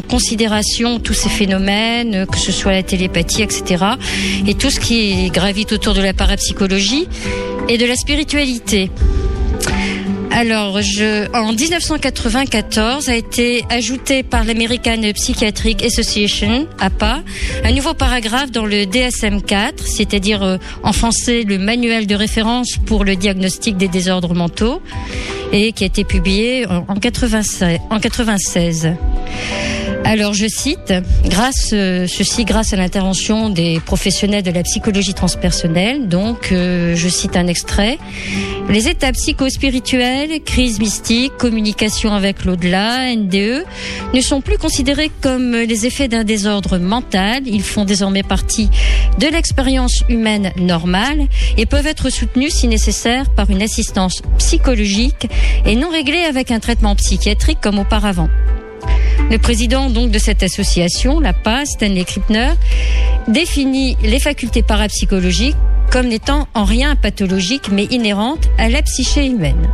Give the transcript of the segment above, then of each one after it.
en considération tous ces phénomènes, que ce soit la télépathie, etc. Et tout ce qui gravite autour de la parapsychologie et de la spiritualité. Alors, en 1994 a été ajouté par l'American Psychiatric Association, APA, un nouveau paragraphe dans le DSM-4, c'est-à-dire euh, en français le manuel de référence pour le diagnostic des désordres mentaux, et qui a été publié en, en 96. En 96. Alors je cite, grâce euh, ceci grâce à l'intervention des professionnels de la psychologie transpersonnelle. Donc euh, je cite un extrait. Les états psychospirituelles, crise mystique, communication avec l'au-delà, NDE, ne sont plus considérés comme les effets d'un désordre mental. Ils font désormais partie de l'expérience humaine normale et peuvent être soutenus si nécessaire par une assistance psychologique et non réglés avec un traitement psychiatrique comme auparavant. Le président donc de cette association, la PAS, Stanley Krippner, définit les facultés parapsychologiques comme n'étant en rien pathologiques mais inhérentes à la psyché humaine.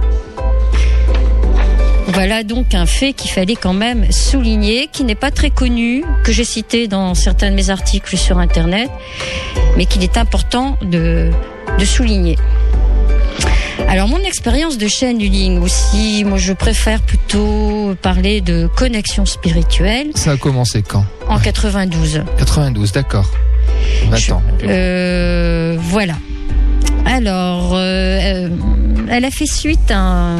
Voilà donc un fait qu'il fallait quand même souligner, qui n'est pas très connu, que j'ai cité dans certains de mes articles sur Internet, mais qu'il est important de, de souligner. Alors mon expérience de chaîne Luling aussi, moi je préfère plutôt parler de connexion spirituelle. Ça a commencé quand? En 92. 92, d'accord. 20 ans. Euh, voilà. Alors, euh, elle a fait suite à,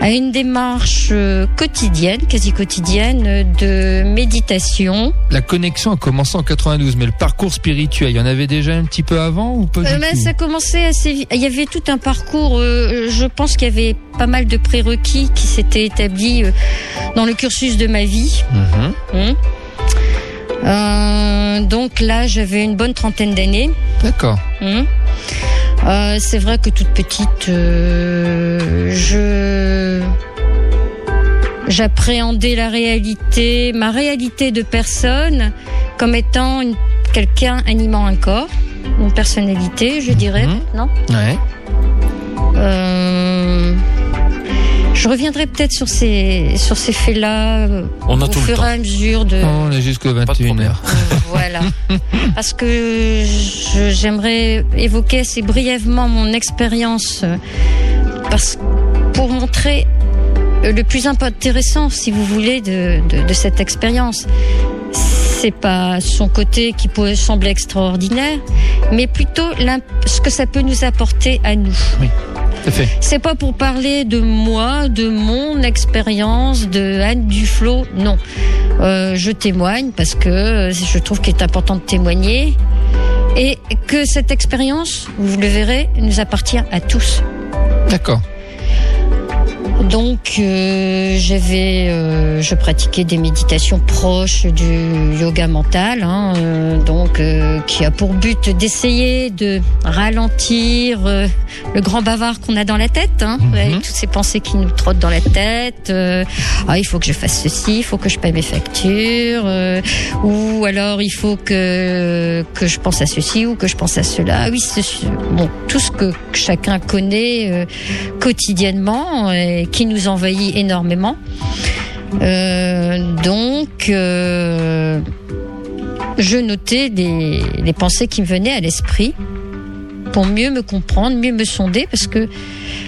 à une démarche euh, quotidienne, quasi quotidienne, de méditation. La connexion a commencé en 92, mais le parcours spirituel, il y en avait déjà un petit peu avant ou pas du Euh, ben, tout? ça commençait assez vite. Il y avait tout un parcours. euh, je pense qu'il y avait pas mal de prérequis qui s'étaient établis euh, dans le cursus de ma vie. Mhm. Euh, donc là, j'avais une bonne trentaine d'années. D'accord. Hum. Euh, c'est vrai que toute petite, euh, je j'appréhendais la réalité, ma réalité de personne, comme étant quelqu'un animant un corps, une personnalité, je dirais, Mhm. non? Ouais. Euh, Je reviendrai peut-être sur ces sur ces faits-là euh, On a au tout le fur temps. et à mesure de. On est de 21h. problème. Voilà. Parce que je- j'aimerais évoquer assez brièvement mon expérience euh, parce pour montrer euh, le plus intéressant, si vous voulez, de, de, de cette expérience. C'est pas son côté qui peut sembler extraordinaire, mais plutôt l'imp- ce que ça peut nous apporter à nous. Fait. C'est pas pour parler de moi, de mon expérience, de Anne Duflo, non. Euh, je témoigne parce que euh, je trouve qu'il est important de témoigner et que cette expérience, vous le verrez, nous appartient à tous. D'accord. Donc, euh, j'avais, euh, je pratiquais des méditations proches du yoga mental, hein, euh, donc euh, qui a pour but d'essayer de ralentir euh, le grand bavard qu'on a dans la tête, hein, Mhm. avec toutes ces pensées qui nous trottent dans la tête. euh, ah, il faut que je fasse ceci, il faut que je paye mes factures, euh, ou alors il faut que que je pense à ceci ou que je pense à cela. Oui, c'est bon, tout ce que chacun connaît euh, quotidiennement et qui nous envahit énormément. Euh, donc, euh, je notais les pensées qui me venaient à l'esprit pour mieux me comprendre, mieux me sonder, parce que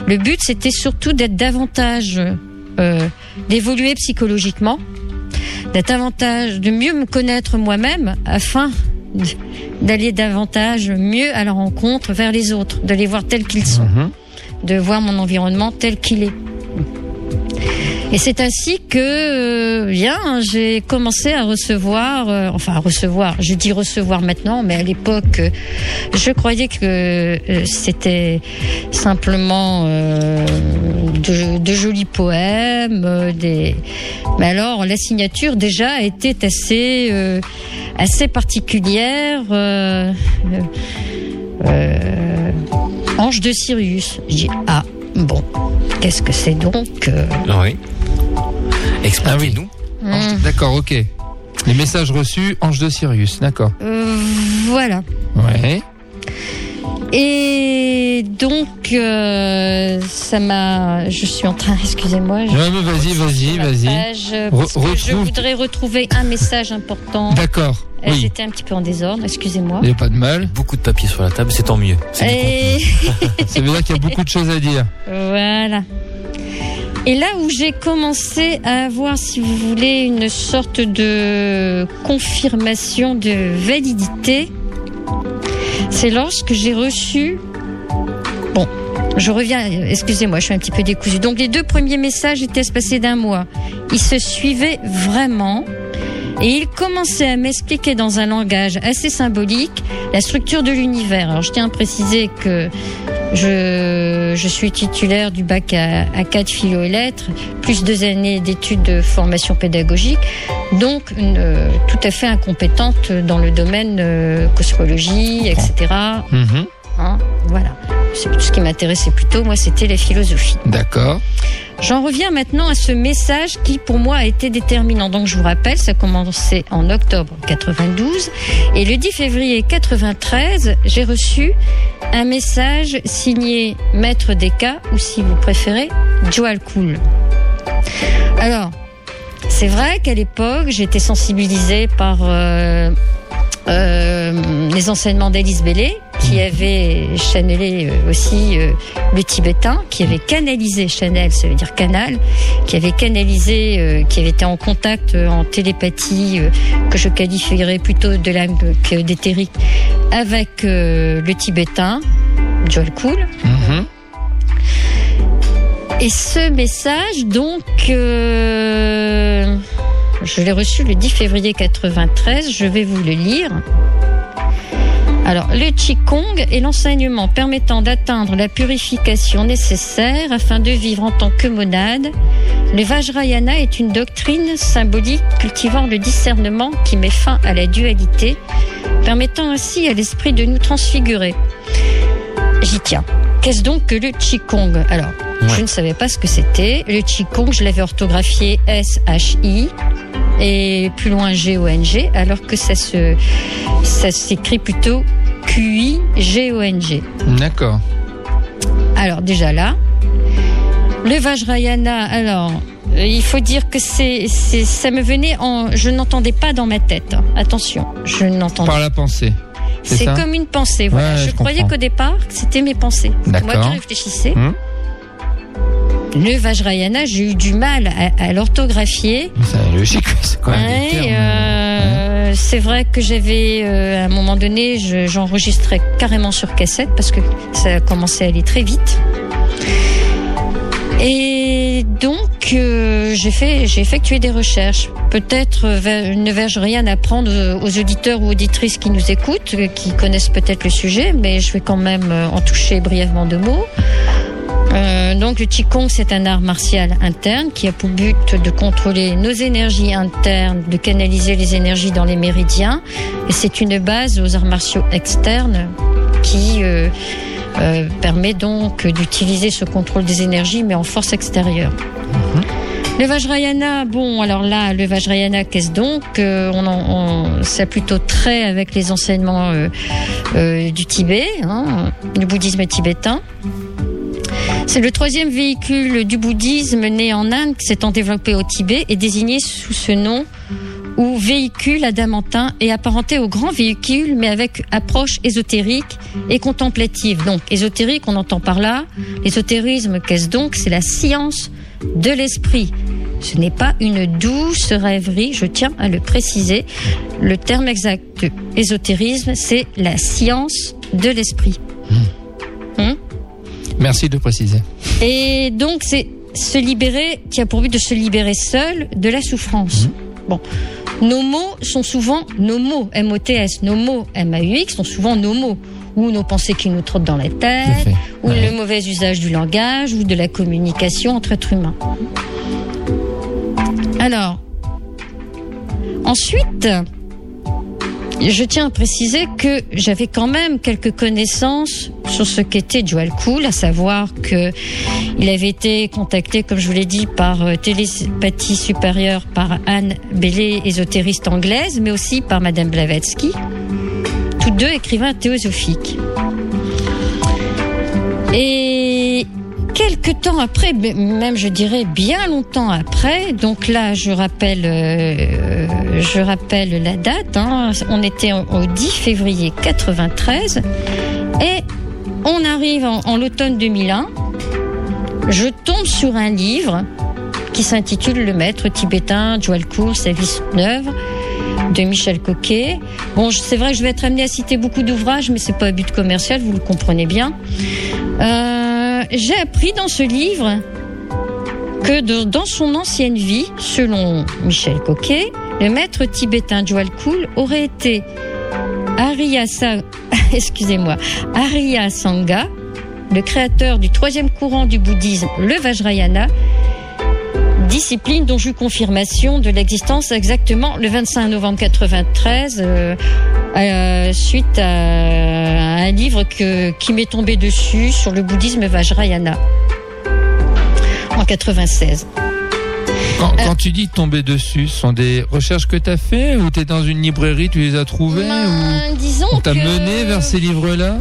le but c'était surtout d'être davantage, euh, d'évoluer psychologiquement, d'être davantage, de mieux me connaître moi-même, afin d'aller davantage mieux à la rencontre vers les autres, de les voir tels qu'ils sont Mhm. de voir mon environnement tel qu'il est. Et c'est ainsi que euh, bien j'ai commencé à recevoir, euh, enfin à recevoir, je dis recevoir maintenant, mais à l'époque euh, je croyais que c'était simplement de, jolis poèmes, des. Mais alors la signature déjà était assez assez particulière. Ange de Sirius. Je dis ah bon, qu'est-ce que c'est donc euh, Oui. Expliquez-nous. Ange- hum, D'accord, ok. Les messages reçus, Ange de Sirius, d'accord. euh, Voilà. Ouais. Et donc, euh, ça m'a. Je suis en train, excusez-moi. je- Ouais, mais vas-y, vas-y, vas-y. euh, je voudrais retrouver un message important. D'accord. Elles Oui. étaient un petit peu en désordre, excusez-moi. Il n'y a pas de mal. Beaucoup de papier sur la table, c'est tant mieux. Et Ça veut dire qu'il y a beaucoup de choses à dire. voilà. Et là où j'ai commencé à avoir, si vous voulez, une sorte de confirmation de validité, c'est lorsque j'ai reçu. Bon, je reviens, excusez-moi, je suis un petit peu décousue. Donc les deux premiers messages étaient espacés d'un mois. Ils se suivaient vraiment. Et il commençait à m'expliquer dans un langage assez symbolique la structure de l'univers. Alors je tiens à préciser que je, je suis titulaire du bac à, à 4 philo et lettres, plus deux années d'études de formation pédagogique, donc une, euh, tout à fait incompétente dans le domaine euh, cosmologie, etc. Mhm. Hein, voilà. Ce qui m'intéressait plutôt, moi, c'était la philosophie. D'accord. J'en reviens maintenant à ce message qui, pour moi, a été déterminant. Donc, je vous rappelle, ça a commencé en octobre 92. Et le 10 février 93, j'ai reçu un message signé Maître Desca, ou si vous préférez, Joal Cool. Alors, c'est vrai qu'à l'époque, j'étais sensibilisée par euh, euh, les enseignements d'Alice Bellé, qui avait channelé euh, aussi euh, le tibétain, qui avait canalisé, Chanel, ça veut dire canal, qui avait canalisé, euh, qui avait été en contact en télépathie, que je qualifierais plutôt de l'âme que d'éthérique, avec le tibétain, Joel Cool. Mhm. Et ce message, donc, euh, je l'ai reçu le 10 février 93, je vais vous le lire. Alors, le Qigong est l'enseignement permettant d'atteindre la purification nécessaire afin de vivre en tant que monade. Le Vajrayana est une doctrine symbolique cultivant le discernement qui met fin à la dualité, permettant ainsi à l'esprit de nous transfigurer. J'y tiens. Qu'est-ce donc que le Qigong? Alors, Ouais. je ne savais pas ce que c'était. Le Qigong, je l'avais orthographié S-H-I et plus loin G-O-N-G, alors que ça se, ça s'écrit plutôt Q-I-G-O-N-G. D'accord. Alors déjà là, le Vajrayana, alors euh, il faut dire que c'est, ça me venait en, je n'entendais pas dans ma tête. Attention, je n'entendais. Par la pensée. c'est comme une pensée. Voilà. Ouais, je, je croyais qu'au départ, c'était mes pensées. C'est Moi qui réfléchissais. Hum. Le Vajrayana, j'ai eu du mal à, à l'orthographier. C'est logique, c'est quand même Ouais, des termes. euh, c'est vrai que j'avais, euh, à un moment donné, je- j'enregistrais carrément sur cassette parce que ça a commencé à aller très vite. Et donc, euh, j'ai fait, j'ai effectué des recherches. Peut-être ne vais-je rien apprendre aux auditeurs ou auditrices qui nous écoutent, qui connaissent peut-être le sujet, mais je vais quand même en toucher brièvement deux mots. Euh, donc le Qigong, c'est un art martial interne qui a pour but de contrôler nos énergies internes, de canaliser les énergies dans les méridiens. Et c'est une base aux arts martiaux externes qui euh, euh, permet donc d'utiliser ce contrôle des énergies, mais en force extérieure. Le Vajrayana, bon, alors là, le Vajrayana, qu'est-ce donc Euh, on, en- on, Ça a plutôt trait avec les enseignements euh, euh, du Tibet, hein, du bouddhisme tibétain. C'est le troisième véhicule du bouddhisme né en Inde qui s'étant développé au Tibet et désigné sous ce nom ou véhicule adamantin et apparenté au grand véhicule mais avec approche ésotérique et contemplative. Donc ésotérique, on entend par là. L'ésotérisme, qu'est-ce donc? C'est la science de l'esprit. Ce n'est pas une douce rêverie, je tiens à le préciser. Le terme exact de c'est la science de l'esprit. Merci de préciser. Et donc, c'est se libérer, qui a pour but de se libérer seul de la souffrance. Bon. Nos mots sont souvent nos mots, M-O-T-S, nos mots, M-A-U-X, sont souvent nos mots. Ou nos pensées qui nous trottent dans la tête, ou Ouais. le mauvais usage du langage, ou de la communication entre êtres humains. Alors, ensuite, je tiens à préciser que j'avais quand même quelques connaissances sur ce qu'était Joel Cool, à savoir que il avait été contacté, comme je vous l'ai dit, par euh, télépathie supérieure par Anne Bellé, ésotériste anglaise, mais aussi par Madame Blavatsky, tous deux écrivains théosophiques. Et quelques temps après, même je dirais bien longtemps après, donc là je rappelle, euh, je rappelle la date, hein, on était au 10 février 93 et on arrive en, l'automne 2001, je tombe sur un livre qui s'intitule Le maître tibétain, Joël Cool, sa vie neuve de Michel Coquet. Bon, c'est vrai que je vais être amenée à citer beaucoup d'ouvrages, mais c'est pas un but commercial, vous le comprenez bien. Euh, J'ai appris dans ce livre que dans son ancienne vie, selon Michel Coquet, le maître tibétain Cool aurait été Arya, Sa... excusez-moi, Arya Sangha, le créateur du troisième courant du bouddhisme, le Vajrayana, discipline dont j'eus confirmation de l'existence exactement le 25 novembre 93 euh, euh, suite à un livre que, qui m'est tombé dessus sur le bouddhisme Vajrayana en 96. Quand, quand tu dis tomber dessus, ce sont des recherches que tu as fait ou tu es dans une librairie, tu les as trouvées Ben, ou disons on t'a que mené vers ces livres-là?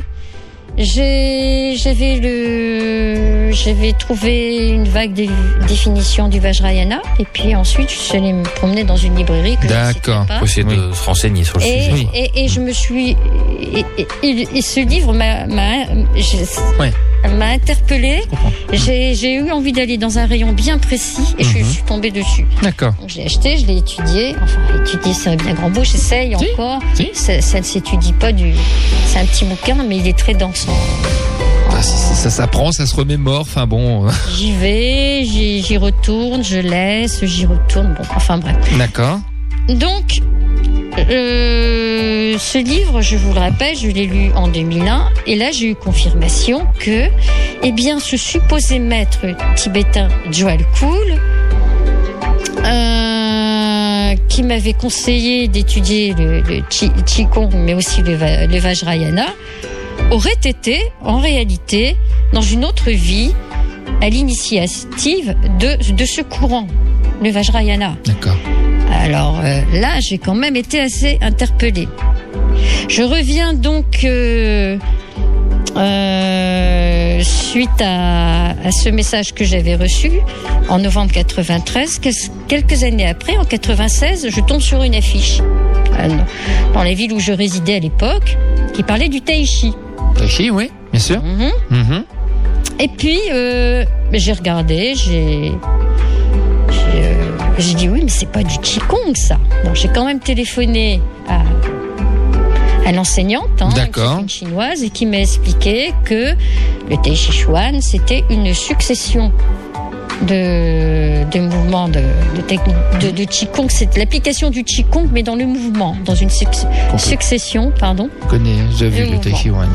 J'avais le j'avais trouvé une vague dé- définition du Vajrayana et puis ensuite je suis allée me promener dans une librairie D'accord. Faut essayer de se renseigner sur le Et, sujet. Oui. et, et je me suis et, et- et- et ce livre m'a m'a interpellée. J'ai j'ai eu envie d'aller dans un rayon bien précis et je Mhm. suis tombée dessus. D'accord. L'ai acheté, je l'ai étudié. Enfin, étudier c'est un bien grand mot. J'essaye Si, encore. si. Ça, ça ne s'étudie pas du. C'est un petit bouquin, mais il est très dense. Ah, ça s'apprend, ça se remémore. Enfin bon, euh, J'y vais, j'y retourne, je laisse, j'y retourne. Bon, enfin bref. d'accord. Donc, euh, ce livre, je vous le rappelle, je l'ai lu en 2001, et là j'ai eu confirmation que, eh bien, ce supposé maître tibétain Joel Cool, euh, qui m'avait conseillé d'étudier le, le Qigong, mais aussi le Vajrayana, aurait été, en réalité, dans une autre vie, à l'initiative de, de ce courant, le Vajrayana. D'accord. Alors euh, là, j'ai quand même été assez interpellée. Je reviens donc euh, euh, suite à, à ce message que j'avais reçu en novembre 93. Quel- Quelques années après, en 96, je tombe sur une affiche euh, dans la ville où je résidais à l'époque qui parlait du tai chi. Tachi, oui, bien sûr. Mhm. Mhm. Et puis, euh, j'ai regardé, j'ai. J'ai euh, j'ai dit oui, mais c'est pas du Qigong ça. Donc j'ai quand même téléphoné à, à l'enseignante, hein, une chinoise, et qui m'a expliqué que le Tai Chi Chuan, c'était une succession de, de mouvements de, de de, de Qigong. C'est l'application du Qigong, mais dans le mouvement, dans une suc- succession, pardon. Je connais, j'ai vu Le.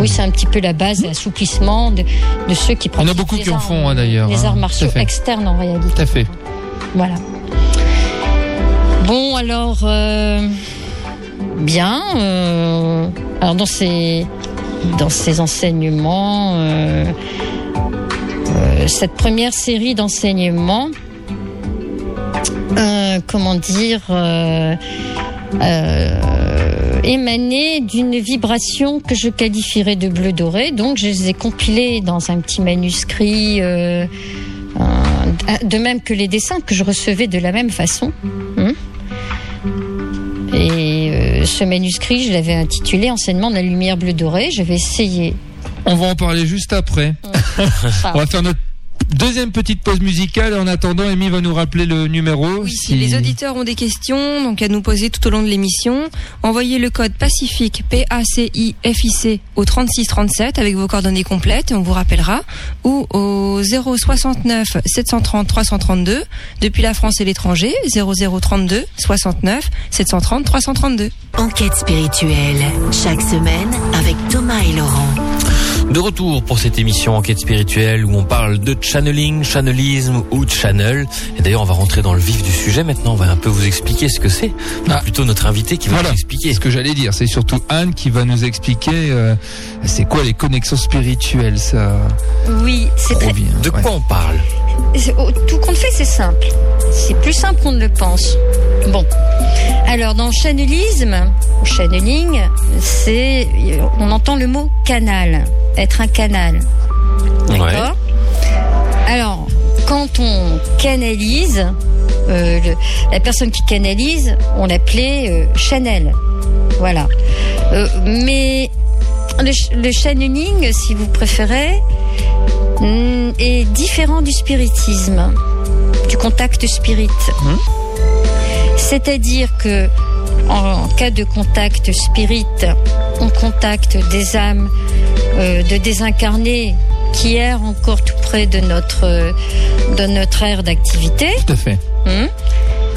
Oui, c'est un petit peu la base, l'assouplissement de, de ceux qui y en a pratiquent beaucoup qui en arts- font, hein, d'ailleurs, Les hein, arts martiaux externes en réalité. Tout à fait. Voilà. Bon, alors, euh, bien. euh, alors, dans ces, dans ces enseignements, euh, cette première série d'enseignements, euh, comment dire, euh, euh, émanait d'une vibration que je qualifierais de bleu doré. Donc, je les ai compilés dans un petit manuscrit. de même que les dessins que je recevais de la même façon. Hein. Et ce manuscrit, je l'avais intitulé Enseignement de la lumière bleu dorée. J'avais essayé. On va en parler juste après. On va faire notre deuxième petite pause musicale. En attendant, Amy va nous rappeler le numéro. Oui, si les auditeurs ont des questions, donc à nous poser tout au long de l'émission, envoyez le code Pacifique P-A-C-I-F-I-C au 3637 avec vos coordonnées complètes et on vous rappellera ou au 069 730 332 depuis la France et l'étranger 0032 69 730 332. Enquête spirituelle. Chaque semaine avec Thomas et Laurent. De retour pour cette émission Enquête spirituelle où on parle de channeling, channelisme ou channel. Et d'ailleurs, on va rentrer dans le vif du sujet maintenant. On va un peu vous expliquer ce que c'est. Ah. Plutôt notre invité qui va Voilà. nous expliquer. C'est ce que j'allais dire. C'est surtout Anne qui va nous expliquer euh, c'est quoi les connexions spirituelles. Ça Oui, c'est très. revient. De ouais. quoi on parle oh, Tout compte fait, c'est simple. C'est plus simple qu'on ne le pense. Bon. Alors, dans le channelisme, ou channeling, c'est, on entend le mot canal, être un canal. D'accord Alors, quand on canalise, euh, le- la personne qui canalise, on l'appelait euh, Chanel. Voilà. Euh, mais le, ch- le channeling, si vous préférez, mm, est différent du spiritisme, du contact spirit. C'est-à-dire que en cas de contact spirit, on contacte des âmes euh, de désincarnés qui errent encore tout près de notre euh, de notre aire d'activité. Tout à fait. Hum.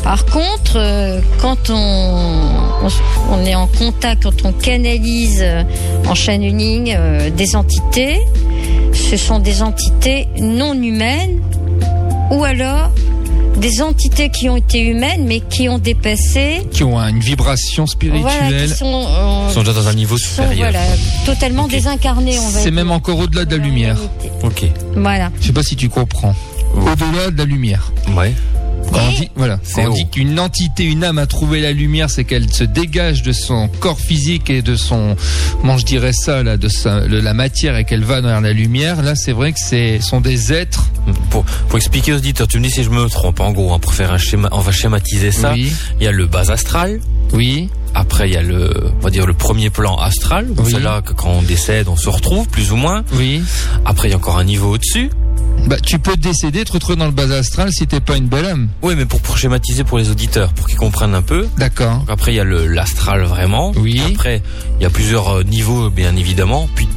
Par contre, euh, quand on, on, s- on est en contact, quand on canalise euh, en channeling des entités, ce sont des entités non humaines ou alors des entités qui ont été humaines mais qui ont dépassé, Qui ont une vibration spirituelle. voilà, qui sont, euh, Ils sont déjà dans un niveau sont, supérieur. voilà, totalement désincarnés, on va C'est même encore au-delà de la lumière. Ok. Voilà. Je sais pas si tu comprends. Au-delà de la lumière. Ouais. Quand on dit, voilà, quand on dit qu'une entité, une âme a trouvé la lumière, c'est qu'elle se dégage de son corps physique et de son, comment je dirais ça, là, de sa, de la matière et qu'elle va vers la lumière. Là, c'est vrai que c'est, sont des êtres. Pour, pour expliquer aux auditeurs, tu me dis si je me trompe. En gros, hein, pour faire un schéma, on va schématiser ça. Oui, Il y a le bas astral. oui, Après, il y a le, on va dire le premier plan astral. Oui. C'est là que quand on décède, on se retrouve plus ou moins. oui. Après, il y a encore un niveau au-dessus. Bah, tu peux décéder, te retrouver dans le bas astral si t'es pas une belle âme. Oui, mais pour, pour schématiser pour les auditeurs, pour qu'ils comprennent un peu. D'accord. Après, il y a le l'astral vraiment. Oui. Après, il y a plusieurs euh, niveaux, bien évidemment. Puis,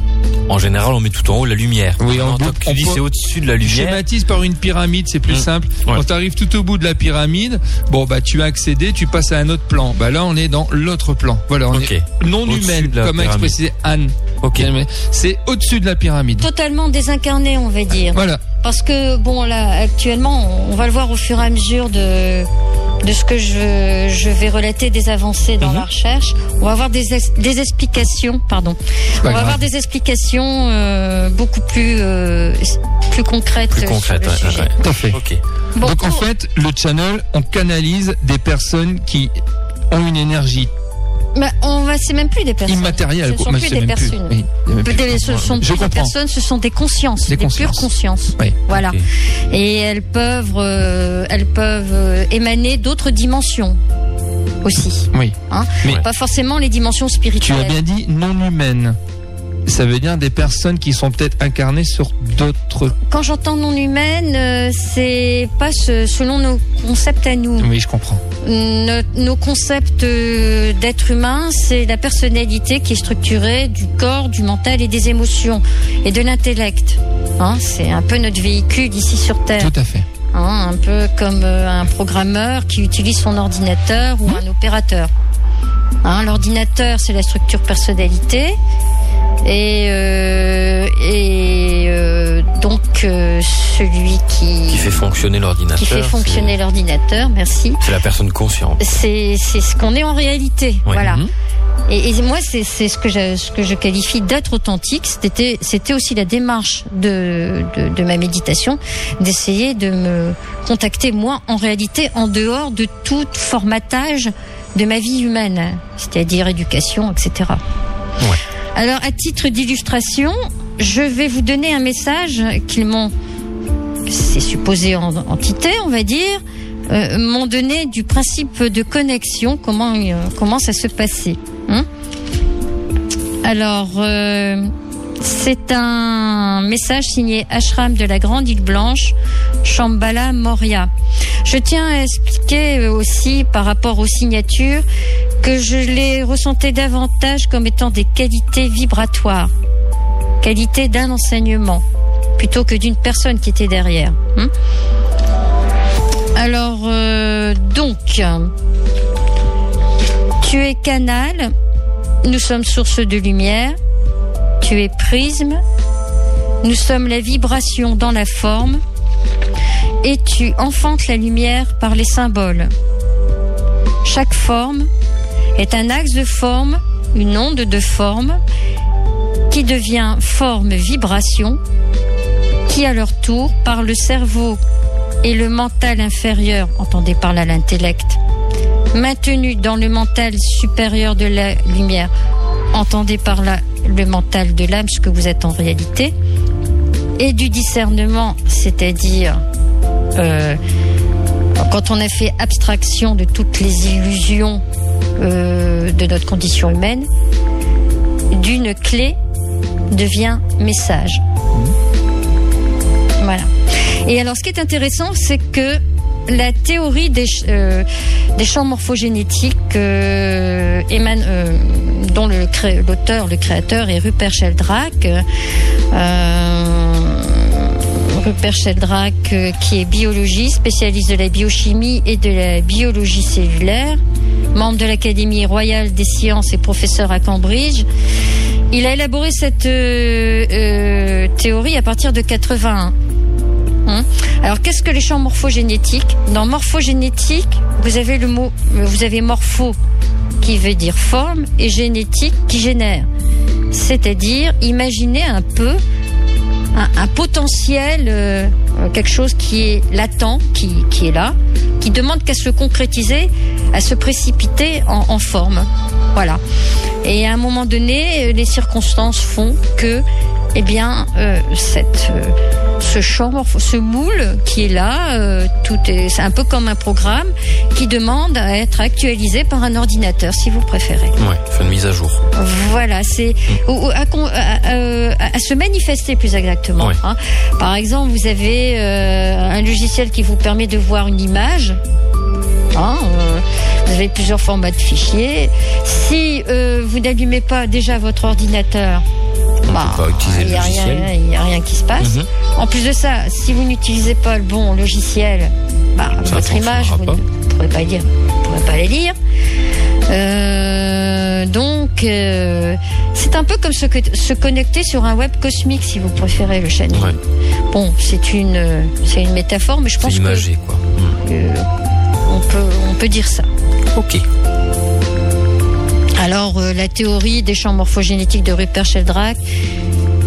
en général, on met tout en haut la lumière. Oui, en Maintenant, bout- tu on dis c'est au-dessus de la lumière. Schématise par une pyramide, c'est plus Mm. simple. Ouais. Quand tu arrives tout au bout de la pyramide, bon bah tu as accédé, tu passes à un autre plan. Bah là on est dans l'autre plan. Voilà, on Ok. est non humaine, comme a expressé Anne. Ok. C'est au-dessus de la pyramide. Totalement désincarné, on va dire. Voilà. Parce que bon là actuellement on va le voir au fur et à mesure de de ce que je, je vais relater des avancées dans Mhm. la recherche. On va avoir des, es- des explications, pardon. On va grave. avoir des explications euh, beaucoup plus euh, plus concrètes Plus sur concrète. le ouais. Tout à fait. Bon, Donc en fait, le channel, on canalise des personnes qui ont une énergie on va c'est même plus des personnes. immatérielle. Ce sont plus des même plus. personnes. Oui, plus. Des- ce sont plus des personnes, ce sont des consciences, Des des, pures consciences. consciences. Oui. Voilà. Et elles peuvent, euh, elles peuvent euh, émaner d'autres dimensions aussi. Oui. Hein Mais- Pas forcément les dimensions Tu spirituelles. as bien dit non humaine. Ça veut dire des personnes qui sont peut-être incarnées sur d'autres. Quand j'entends non humaine, euh, c'est pas ce- selon nos concepts à nous. Oui, je comprends. Nos, nos concepts euh, d'être humain, c'est la personnalité qui est structurée du corps, du mental et des émotions et de l'intellect. Hein, c'est un peu notre véhicule ici sur Terre. Tout à fait. Hein, un peu comme euh, un programmeur qui utilise son ordinateur ou un opérateur. Hein, L'ordinateur, c'est la structure personnalité. Et, euh, et euh, donc euh, celui qui, Qui fait fonctionner l'ordinateur. qui fait fonctionner l'ordinateur, merci. C'est la personne consciente. C'est c'est ce qu'on est en réalité, voilà. Mhm. Et, et moi, c'est c'est ce que je, ce que je qualifie d'être authentique. C'était c'était aussi la démarche de, de, de ma méditation, d'essayer de me contacter moi en réalité en dehors de tout formatage de ma vie humaine, c'est-à-dire éducation, etc. Ouais. Alors, à titre d'illustration, je vais vous donner un message qu'ils m'ont, c'est supposé en entité, on va dire, euh, m'ont donné du principe de connexion, comment euh, comment ça se passait. hein. Alors, euh, c'est un message signé Ashram de la Grande Île Blanche, Shambhala Moria. Je tiens à expliquer aussi par rapport aux signatures que je les ressentais davantage comme étant des qualités vibratoires, qualité d'un enseignement, plutôt que d'une personne qui était derrière. hein? Alors, euh, donc, tu es canal, nous sommes source de lumière, tu es prisme, nous sommes la vibration dans la forme, et tu enfantes la lumière par les symboles. Chaque forme est un axe de forme, une onde de forme, qui devient forme vibration, qui à leur tour, par le cerveau et le mental inférieur, entendez par là l'intellect, maintenu dans le mental supérieur de la lumière, entendez par là le mental de l'âme, ce que vous êtes en réalité, et du discernement, c'est-à-dire euh, quand on a fait abstraction de toutes les illusions euh, de notre condition humaine, d'une clé devient message. Voilà. Et alors, ce qui est intéressant, c'est que la théorie des, euh, champs morphogénétiques émane, dont le l'auteur, le créateur est Rupert Sheldrake. Rupert Sheldrake, euh, qui est biologiste, spécialiste de la biochimie et de la biologie cellulaire, membre de l'Académie royale des sciences et professeur à Cambridge. Il a élaboré cette euh, euh, théorie à partir de 81. Hein? Alors, qu'est-ce que les champs morphogénétiques? Dans morphogénétique, vous avez le mot, vous avez morpho qui veut dire forme et génétique qui génère. C'est-à-dire, imaginez un peu un, potentiel, euh, euh, quelque chose qui est latent, qui, qui est là, qui demande qu'à se concrétiser, à se précipiter en, en forme. Voilà. Et à un moment donné, euh, les circonstances font que, eh bien, euh, cette, euh, ce champ, ce moule qui est là, euh, tout est, c'est un peu comme un programme qui demande à être actualisé par un ordinateur, si vous préférez. Ouais, fait une mise à jour. Voilà, c'est ou- ou à, con- à- se manifester plus exactement. Ouais. hein. Par exemple, vous avez euh, un logiciel qui vous permet de voir une image. hein, euh, vous avez plusieurs formats de fichiers. Si euh, vous n'allumez pas déjà votre ordinateur, bah, il n'y a, rien- logiciel. il y a rien qui se passe. Mhm. En plus de ça, si vous n'utilisez pas le bon logiciel, bah, votre image, vous pas. ne pourrez pas lire, vous pourrez pas la lire. Euh, donc, euh, c'est un peu comme se, co- se connecter sur un web cosmique, si vous préférez le channel. Ouais, Bon, c'est une, c'est une métaphore, mais je pense que imagé, quoi. Mm. euh, on peut, on peut dire ça. Ok. Alors, euh, la théorie des champs morphogénétiques de Rupert Sheldrake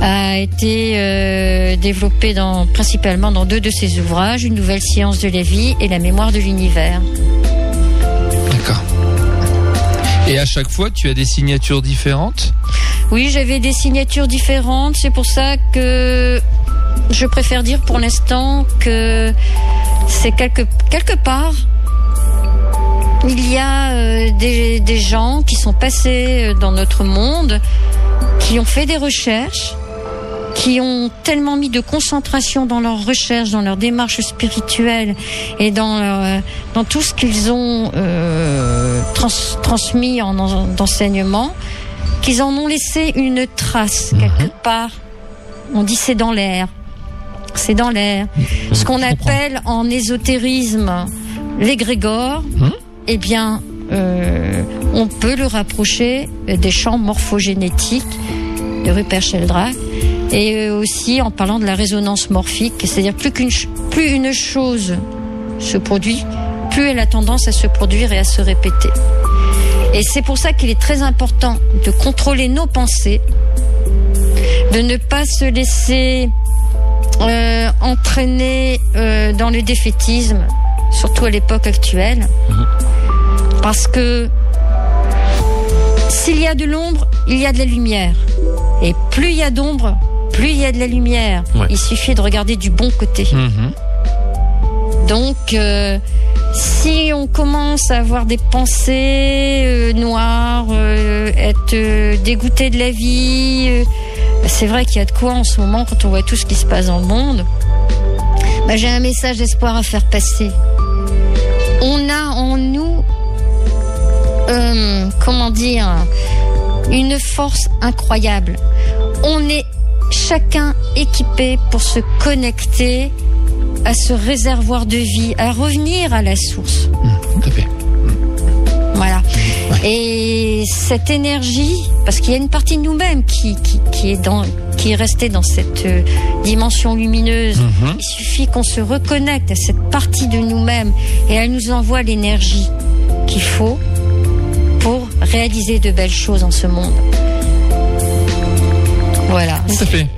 a été euh, développée dans, principalement dans deux de ses ouvrages, Une nouvelle science de la vie et La mémoire de l'univers. D'accord. Et à chaque fois, tu as des signatures différentes? Oui, j'avais des signatures différentes, c'est pour ça que je préfère dire pour l'instant que c'est quelque, quelque part, il y a euh, des, des gens qui sont passés euh, dans notre monde, qui ont fait des recherches, qui ont tellement mis de concentration dans leurs recherches, dans leur démarche spirituelle et dans, leur- dans tout ce qu'ils ont euh, trans- transmis en, en- d'enseignement, qu'ils en ont laissé une trace quelque part. On dit c'est dans l'air. C'est dans l'air. Ce qu'on appelle en ésotérisme l'égrégore, Mhm. Eh bien, euh, on peut le rapprocher des champs morphogénétiques de Rupert Sheldrake et euh, aussi en parlant de la résonance morphique, c'est-à-dire plus qu'une plus une chose se produit, plus elle a tendance à se produire et à se répéter. Et c'est pour ça qu'il est très important de contrôler nos pensées, de ne pas se laisser euh, entraîner euh, dans le défaitisme, surtout à l'époque actuelle, parce que s'il y a de l'ombre, il y a de la lumière. Et plus il y a d'ombre, plus il y a de la lumière. Ouais. Il suffit de regarder du bon côté. Mhm. Donc, euh, si on commence à avoir des pensées euh, noires, euh, être dégoûté de la vie, euh, c'est vrai qu'il y a de quoi en ce moment quand on voit tout ce qui se passe dans le monde. Bah, J'ai un message d'espoir à faire passer. On a en nous, euh, comment dire, une force incroyable. On est chacun équipé pour se connecter à ce réservoir de vie, à revenir à la source. Tout à fait. Voilà. Et cette énergie, parce qu'il y a une partie de nous-mêmes qui, qui, qui est dans, qui est restée dans cette euh, dimension lumineuse. Mhm. Il suffit qu'on se reconnecte à cette partie de nous-mêmes et elle nous envoie l'énergie qu'il faut pour réaliser de belles choses en ce monde. Voilà. Tout à fait.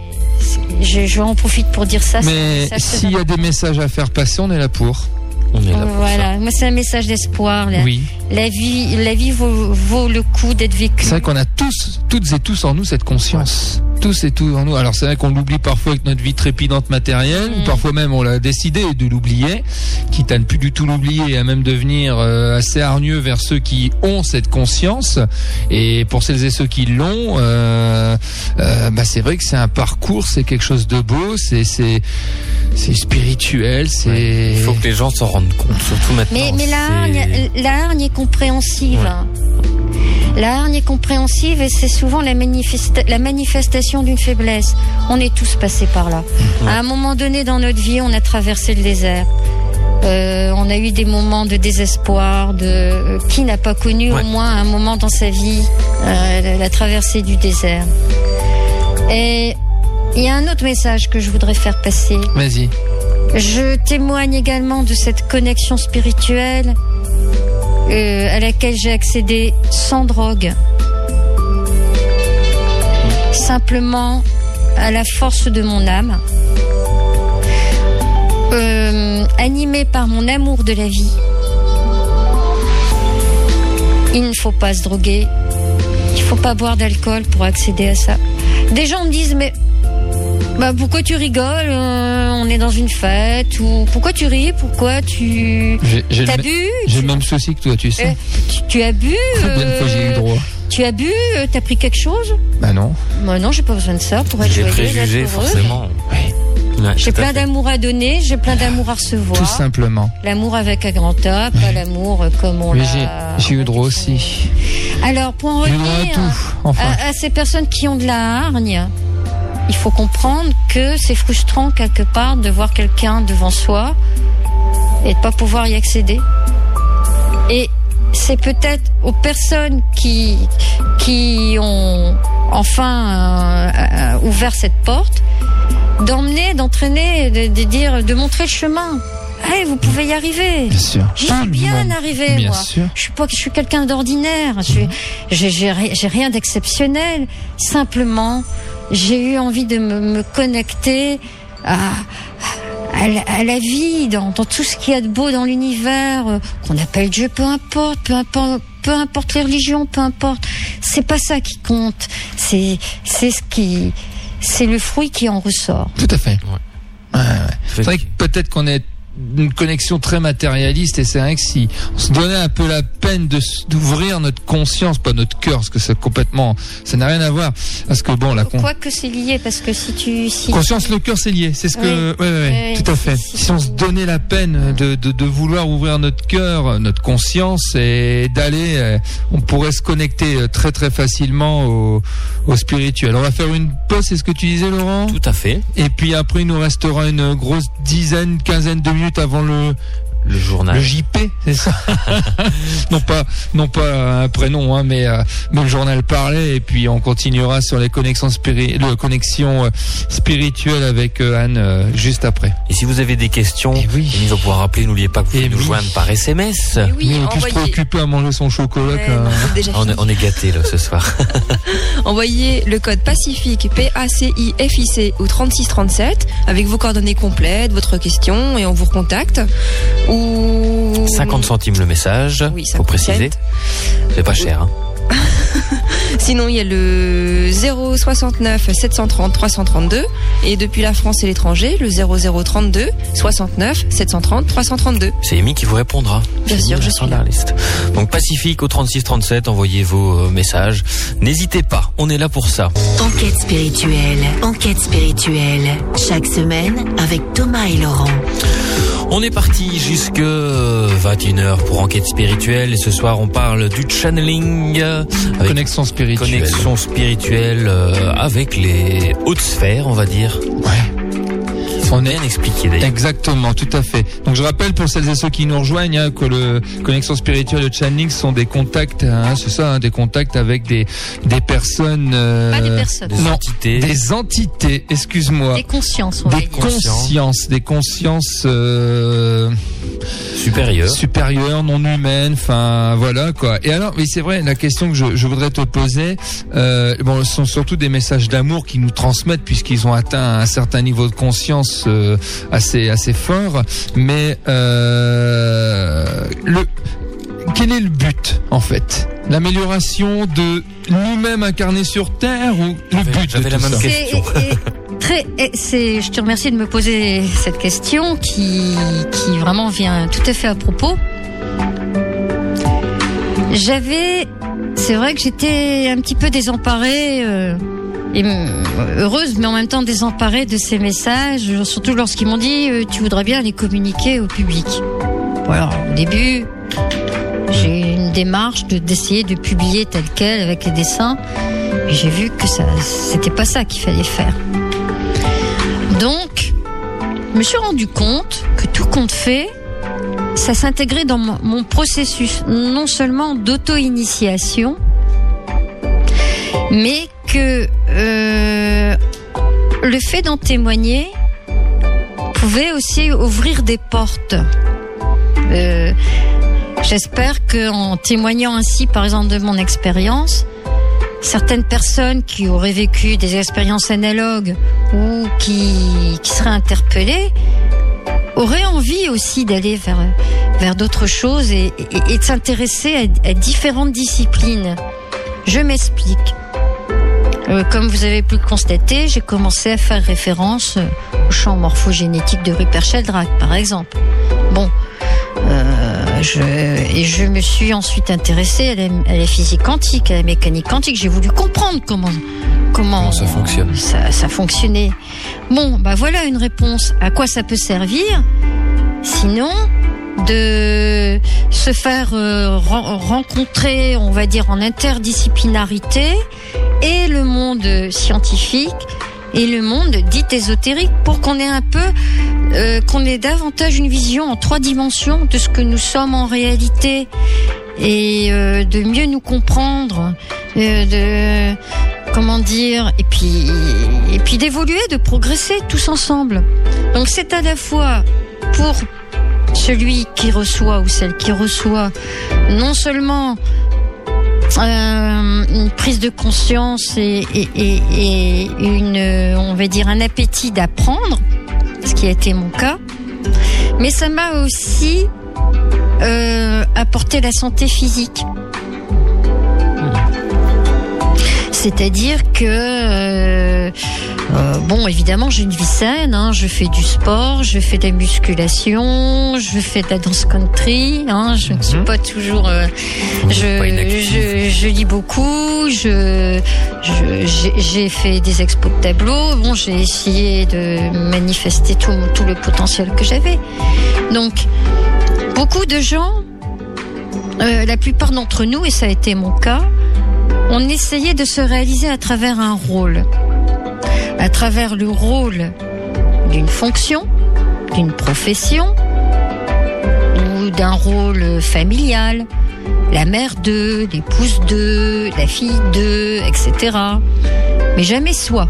Je, je en profite pour dire ça. c'est Mais s'il y a des messages à faire passer, on est là pour. On est là pour Voilà, moi c'est un message d'espoir. Oui. la vie, la vie vaut, vaut le coup d'être vécue. C'est vrai qu'on a tous, toutes et tous en nous cette conscience. Tous et tous en nous. Alors c'est vrai qu'on l'oublie parfois avec notre vie trépidante matérielle, ou parfois même on l'a décidé de l'oublier, quitte à ne plus du tout l'oublier et à même devenir euh, assez hargneux vers ceux qui ont cette conscience. Et pour celles et ceux qui l'ont, euh, euh, bah c'est vrai que c'est un parcours, c'est quelque chose de beau, c'est c'est c'est spirituel, c'est. Il faut que les gens s'en rendent compte, surtout maintenant. Mais, mais la, c'est- hargne, la hargne est compréhensive. La hargne est compréhensive et c'est souvent la, manifesta- la manifestation d'une faiblesse. On est tous passés par là. À un moment donné dans notre vie, on a traversé le désert. Euh, on a eu des moments de désespoir. De euh, qui n'a pas connu Ouais. au moins un moment dans sa vie euh, la, la traversée du désert. Et il y a un autre message que je voudrais faire passer. Vas-y. Je témoigne également de cette connexion spirituelle euh, à laquelle j'ai accédé sans drogue. Simplement à la force de mon âme, euh, animée par mon amour de la vie. Il ne faut pas se droguer, il ne faut pas boire d'alcool pour accéder à ça. Des gens me disent mais bah pourquoi tu rigoles euh, On est dans une fête ou pourquoi tu ris Pourquoi tu J'ai j'ai t'as bu j'ai le même souci que toi, tu sais. euh, tu, tu as bu de fois j'ai eu euh, droit Tu as bu euh, T'as pris quelque chose? Bah non. Moi non, j'ai pas besoin de ça pour être préjugés, être heureuse. forcément. Ouais, J'ai plein d'amour à donner, j'ai plein d'amour à recevoir. Tout simplement. L'amour avec un grand A, pas l'amour euh, comme on l'a. j'ai j'ai eu droit aussi. Alors pour en J'ai à revenir tout. Enfin. à, à ces personnes qui ont de la hargne, il faut comprendre que c'est frustrant quelque part de voir quelqu'un devant soi et de pas pouvoir y accéder. Et c'est peut-être aux personnes qui qui ont enfin euh, euh, ouvert cette porte d'emmener, d'entraîner, de, de dire, de montrer le chemin. Hey, vous pouvez y arriver. Bien sûr. J'y suis bien arrivé, Bien moi. sûr. Je suis pas, je suis quelqu'un d'ordinaire. Je ri- j'ai rien d'exceptionnel. Simplement, j'ai eu envie de me, me connecter à, à, la, à la vie, dans, dans tout ce qu'il y a de beau dans l'univers, euh, qu'on appelle Dieu, peu importe, peu importe, peu importe les religions, peu importe. C'est pas ça qui compte. C'est, c'est ce qui, c'est le fruit qui en ressort. Tout à fait. Ouais, ouais. C'est vrai que peut-être qu'on est une connexion très matérialiste et c'est vrai que si on se donnait un peu la peine de d'ouvrir notre conscience, pas notre cœur, parce que c'est complètement, ça n'a rien à voir, parce que bon, la con- Quoi que c'est lié, parce que si tu, si conscience, le cœur, c'est lié, c'est ce que, ouais, ouais, ouais, Oui. tout à fait. Si- Si on se donnait la peine de, de, de vouloir ouvrir notre cœur, notre conscience et d'aller, euh, on pourrait se connecter euh, très très facilement au, au spirituel. On va faire une pause, c'est ce que tu disais, Laurent? Tout à fait. Et puis après, il nous restera une grosse dizaine, quinzaine de minutes avant le, Le journal. le JP, c'est ça Non pas, non pas un prénom, hein, mais, euh, mais le journal parlait. Et puis on continuera sur les connexions, spiri le connexions euh, spirituelles avec euh, Anne euh, juste après. Et si vous avez des questions, Eh oui. nous en pouvoir rappeler, n'oubliez pas que vous pouvez Eh nous oui. joindre par SMS. Et oui, Mais on se envoyez. préoccuper à manger son chocolat. Ouais, non, On est, on est gâtés là ce soir. Envoyez le code Pacifique P-A-C-I-F-I-C au 3637 avec vos coordonnées complètes, votre question et on vous recontacte. Ou 50 centimes le message, Oui, faut 50 préciser. C'est pas cher. Hein. Sinon, il y a le 069 730 332 et depuis la France et l'étranger, le 0032 69 730 332. C'est Amy qui vous répondra. Bien sûr, je suis sur la là. liste. Donc Pacifique au 36 37, envoyez vos euh, messages. N'hésitez pas, on est là pour ça. Enquête spirituelle. Enquête spirituelle. Chaque semaine avec Thomas et Laurent. On est parti jusque 21h pour enquête spirituelle et ce soir on parle du channeling euh, avec Connexion spirituelle. connexion spirituelle euh, avec les hautes sphères, on va dire. Ouais. Sont On est- bien expliquées d'ailleurs. Exactement, tout à fait. Donc je rappelle pour celles et ceux qui nous rejoignent hein, que le connexion spirituelle le channeling sont des contacts, hein, c'est ça, hein, des contacts avec des des personnes. euh, Pas des personnes. Des non, entités. des entités. Excuse-moi. Des consciences, on va Des dire. consciences, des consciences euh, supérieures. supérieures, non humaines, enfin voilà quoi. Et alors, oui c'est vrai, la question que je, je voudrais te poser, euh, bon, ce sont surtout des messages d'amour qui nous transmettent puisqu'ils ont atteint un certain niveau de conscience euh, assez assez fort, mais euh, le quel est le but en fait? L'amélioration de nous-mêmes incarnés sur Terre ou le but de j'avais la tout même ça? question. Très, c'est, je te remercie de me poser cette question qui, qui vraiment vient tout à fait à propos. J'avais, c'est vrai que j'étais un petit peu désemparée euh, et euh, heureuse, mais en même temps désemparée de ces messages, surtout lorsqu'ils m'ont dit euh, tu voudrais bien les communiquer au public. Voilà, au début, j'ai une démarche de d'essayer de publier tel quel avec les dessins. Et j'ai vu que ça, c'était pas ça qu'il fallait faire. Donc, je me suis rendu compte que tout compte fait, ça s'intégrait dans mon processus non seulement d'auto-initiation, mais que euh, le fait d'en témoigner pouvait aussi ouvrir des portes. Euh, J'espère qu'en témoignant ainsi, par exemple, de mon expérience, certaines personnes qui auraient vécu des expériences analogues ou qui, seraient interpellées auraient envie aussi d'aller vers, vers d'autres choses et, de s'intéresser à différentes disciplines. Je m'explique. Euh, comme vous avez pu le constater, j'ai commencé à faire référence euh, au champ morphogénétique de Rupert Sheldrake, par exemple. Bon, euh, je, et je me suis ensuite intéressée à la, à la physique quantique, à la mécanique quantique. J'ai voulu comprendre comment comment, Comment ça fonctionne. ça, ça fonctionnait. Bon, bah voilà une réponse. À quoi ça peut servir? Sinon, de se faire euh, ren- rencontrer, on va dire, en interdisciplinarité, et le monde scientifique et le monde dit ésotérique, pour qu'on ait un peu, euh, qu'on ait davantage une vision en trois dimensions de ce que nous sommes en réalité, et euh, de mieux nous comprendre, euh, de comment dire, et puis et puis d'évoluer, de progresser tous ensemble. Donc c'est à la fois pour celui qui reçoit ou celle qui reçoit non seulement euh, une prise de conscience et, et, et, et une, on va dire, un appétit d'apprendre, ce qui a été mon cas, mais ça m'a aussi euh, apporté la santé physique. C'est-à-dire que euh, euh, bon, évidemment, j'ai une vie saine. Hein, je fais du sport, je fais de la musculation, je fais de la danse country. Hein, je ne suis Mhm. pas toujours. euh, je, pas inactive. je, je lis beaucoup. Je, j'ai, j'ai fait des expos de tableaux. Bon, j'ai essayé de manifester tout, tout le potentiel que j'avais. Donc, beaucoup de gens, euh, la plupart d'entre nous, et ça a été mon cas, on essayait de se réaliser à travers un rôle, à travers le rôle d'une fonction, d'une profession ou d'un rôle familial, la mère d'eux, l'épouse d'eux, la fille d'eux, etc. Mais jamais soi.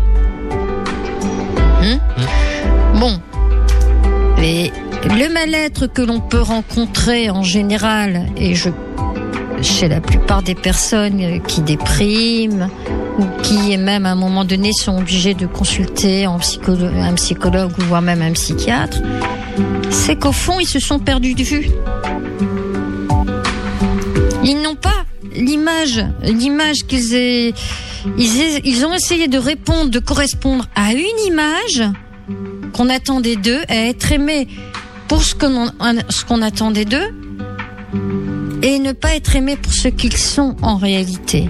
Hein Bon, et le mal-être que l'on peut rencontrer en général, et je chez la plupart des personnes qui dépriment ou qui même à un moment donné sont obligées de consulter un psychologue, ou voire même un psychiatre, c'est qu'au fond ils se sont perdus de vue. Ils n'ont pas l'image, l'image qu'ils aient, ils, ont essayé de répondre, de correspondre à une image qu'on attendait d'eux, à être aimés pour ce qu'on ce qu'on attendait d'eux, et ne pas être aimés pour ce qu'ils sont en réalité.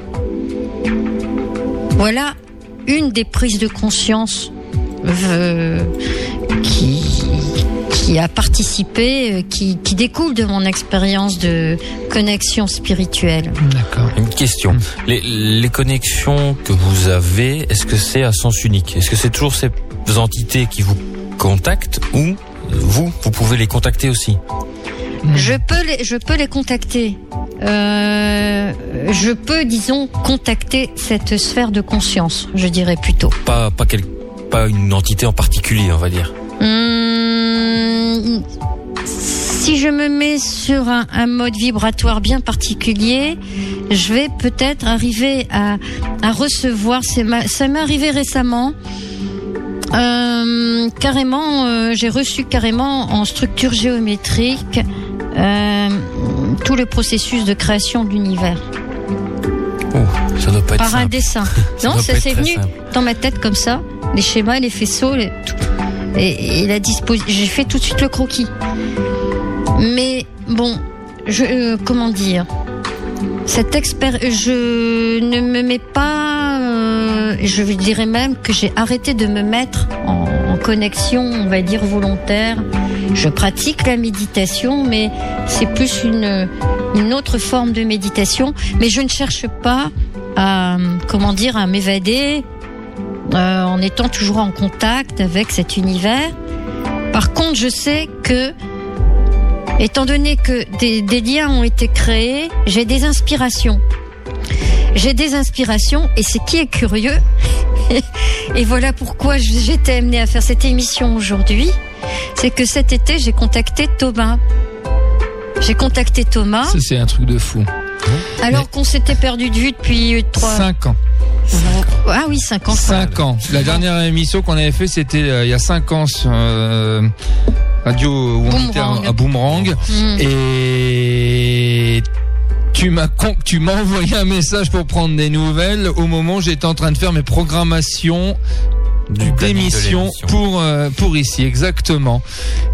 Voilà une des prises de conscience euh, qui, qui a participé, euh, qui, qui découle de mon expérience de connexion spirituelle. D'accord. Une question. Les, les connexions que vous avez, est-ce que c'est à sens unique? Est-ce que c'est toujours ces entités qui vous contactent ou vous, vous pouvez les contacter aussi? Je peux les, je peux les contacter. Euh, je peux, disons, contacter cette sphère de conscience, je dirais plutôt. Pas, pas, quel, pas une entité en particulier, on va dire. Hum, si je me mets sur un, un mode vibratoire bien particulier, je vais peut-être arriver à, à recevoir. ça m'est arrivé récemment. Euh, carrément, euh, j'ai reçu carrément en structure géométrique euh, tout le processus de création de l'univers Oh, ça doit pas être par un dessin. Ça non, ça s'est venu simple. dans ma tête comme ça, les schémas, les faisceaux, les- tout. Et, et la j'ai fait tout de suite le croquis. Mais bon, je euh, comment dire? Cette expér je ne me mets pas, je dirais même que j'ai arrêté de me mettre en, connexion, on va dire volontaire. Je pratique la méditation, mais c'est plus une, autre forme de méditation. Mais je ne cherche pas à, comment dire, à m'évader euh, en étant toujours en contact avec cet univers. Par contre, je sais que Étant donné que des liens ont été créés, j'ai des inspirations. J'ai des inspirations et c'est qui est curieux. et voilà pourquoi j'étais amenée à faire cette émission aujourd'hui. C'est que cet été, j'ai contacté Thomas. J'ai contacté Thomas, c'est un truc de fou. alors qu'on s'était perdu de vue depuis euh, trois. 5 ans. Ah oui, cinq ans. 5 ans. La dernière émission qu'on avait fait, c'était euh, il y a 5 ans sur euh, Radio où on était à, Boomerang. à Boomerang. Hmm. Et tu m'as con- tu m'as envoyé un message pour prendre des nouvelles au moment où j'étais en train de faire mes programmations Du d'émission pour euh, pour ici exactement.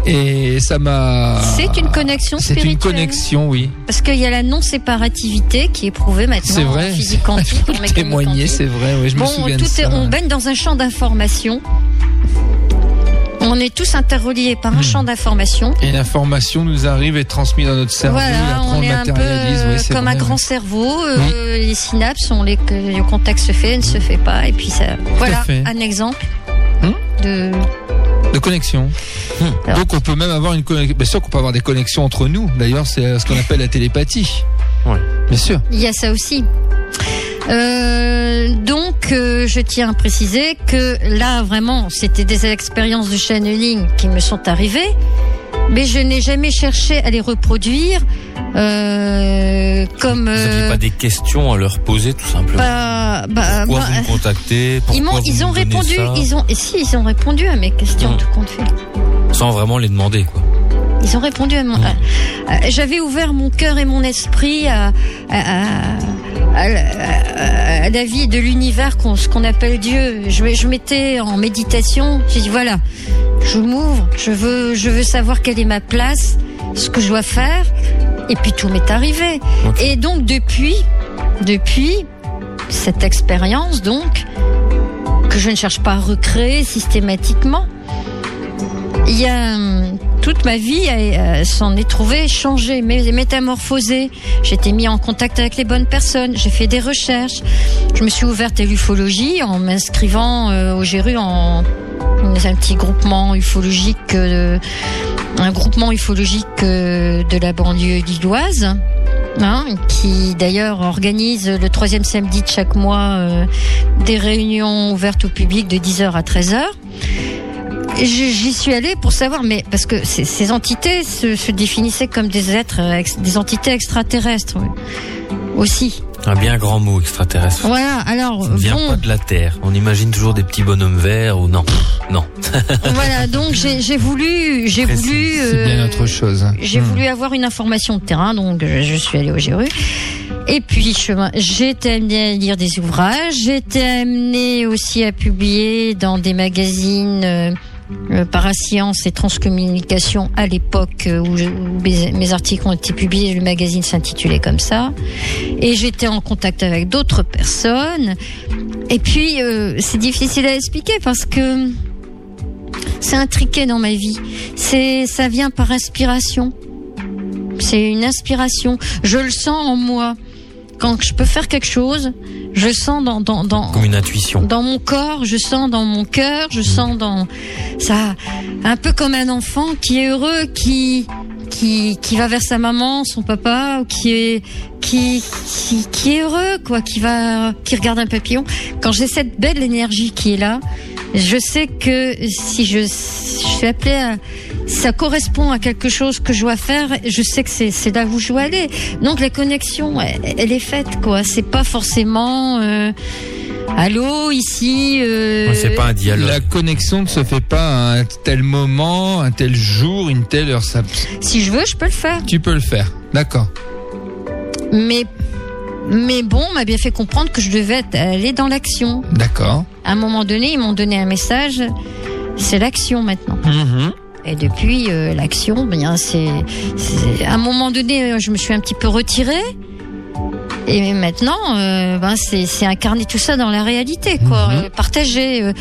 Et ça m'a C'est une connexion C'est une spirituelle. connexion, oui. Parce qu'il y a la non-séparativité qui est prouvée maintenant C'est vrai. en physique quantique. Témoigner, c'est vrai. Oui, je me Bon, souviens tout de ça. est, on baigne dans un champ d'information. On est tous interreliés par un Hmm. champ d'information. Et l'information nous arrive et est transmise dans notre cerveau. Voilà, on est un peu. Oui, comme vrai, un oui. grand cerveau. euh, Les synapses, on les, le contact se fait, ne se fait pas, et puis ça. Voilà, un exemple Hmm de. de connexion. Donc on peut même avoir une connexion. Bien sûr qu'on peut avoir des connexions entre nous. D'ailleurs, c'est euh, ce qu'on appelle la télépathie. Ouais. Bien sûr. Il y a ça aussi. Euh, donc, euh, je tiens à préciser que là, vraiment, c'était des expériences de channeling qui me sont arrivées, mais je n'ai jamais cherché à les reproduire euh, comme. Vous n'aviez euh, pas des questions à leur poser tout simplement. bah, bah, Pourquoi bah, vous me contactez ils, vous ils me ont répondu, ils ont, et si, ils ont répondu à mes questions, Mm. tout compte fait. Sans vraiment les demander quoi. Ils ont répondu à mon. Mm. à- J'avais ouvert mon cœur et mon esprit à, à, à, à la- à la vie de l'univers, qu'on- ce qu'on appelle Dieu. Je, je m'étais en méditation. J'ai dit voilà, je m'ouvre. Je veux, je veux savoir quelle est ma place, ce que je dois faire. Et puis tout m'est arrivé. Et donc depuis, depuis cette expérience, donc que je ne cherche pas à recréer systématiquement. Il y a toute ma vie euh, s'en est trouvée changée, mé- métamorphosée. Été mis en contact avec les bonnes personnes. J'ai fait des recherches. Je me suis ouverte à l'ufologie en m'inscrivant euh, au GRU en un petit groupement ufologique, euh, un groupement ufologique de la banlieue lilloise. Hein, qui d'ailleurs organise le troisième samedi de chaque mois des réunions ouvertes au public de 10h à 13h. J'y suis allée pour savoir, mais parce que ces, ces entités se, se définissaient comme des êtres, euh, ex- des entités extraterrestres oui. aussi. Un bien grand mot extraterrestre. Voilà. Alors Ça ne vient bon, pas de la Terre. On imagine toujours des petits bonhommes verts ou non. Non. voilà. Donc j'ai j'ai voulu, j'ai voulu. C'est bien euh, autre chose. J'ai Hmm. voulu avoir une information de terrain, donc euh, je suis allée au GRU. Et puis, chemin, j'ai été amenée à lire des ouvrages. J'ai été amenée aussi à publier dans des magazines euh, euh, Parascience et Transcommunication à l'époque euh, où, mes articles ont été publiés. Le magazine s'intitulait comme ça. Et j'étais en contact avec d'autres personnes. Et puis, euh, c'est difficile à expliquer parce que c'est intriqué dans ma vie. C'est, ça vient par inspiration. C'est une inspiration. Je le sens en moi. Quand je peux faire quelque chose, je sens dans, dans, dans, Comme une intuition. dans mon corps, je sens dans mon cœur, je sens dans ça, un peu comme un enfant qui est heureux, qui qui qui va vers sa maman, son papa, ou qui est qui qui, qui est heureux quoi, qui va qui regarde un papillon. Quand j'ai cette belle énergie qui est là, je sais que si je, je suis appelée à ça correspond à quelque chose que je dois faire, je sais que c'est là où je dois aller. Donc la connexion, elle, elle est faite quoi. C'est pas forcément euh, allô ici. Euh, C'est pas un dialogue. La connexion ne se fait pas à un tel moment, un tel jour, une telle heure. Ça, Si je veux, je peux le faire. tu peux le faire. D'accord. Mais, mais bon, on m'a bien fait comprendre que je devais aller dans l'action. D'accord. À un moment donné, ils m'ont donné un message. C'est l'action maintenant. Mhm. Et depuis euh, l'action, bien c'est, c'est- à un moment donné, euh, je me suis un petit peu retirée. Et maintenant, euh, ben c'est, incarner tout ça dans la réalité, quoi. Mhm. Euh, partager. euh,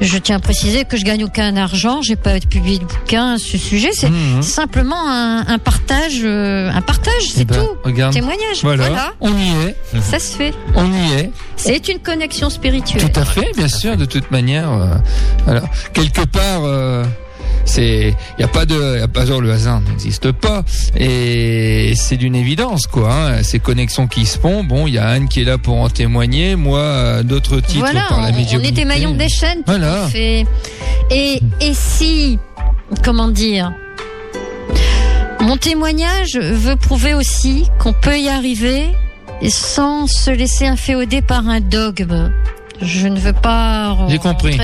je tiens à préciser que je gagne aucun argent, j'ai pas publié de bouquin à ce sujet. C'est Mhm. simplement un, un partage, un partage, c'est Eh ben, tout. Regarde. Témoignage. Voilà. Voilà. On y est. ça se fait. On y est. C'est une connexion spirituelle. Tout à fait, bien sûr, de toute manière. voilà. Quelque part, euh, c'est, il y a pas de, y a pas genre le hasard n'existe pas, et c'est d'une évidence quoi. hein. Ces connexions qui se font. Bon, il y a Anne qui est là pour en témoigner. Moi, euh, d'autres titres Voilà, par la on- des maillons des chaînes. tout Voilà. fait. Et, et si, comment dire, mon témoignage veut prouver aussi qu'on peut y arriver sans se laisser inféoder par un dogme. Je ne veux pas. J'ai compris.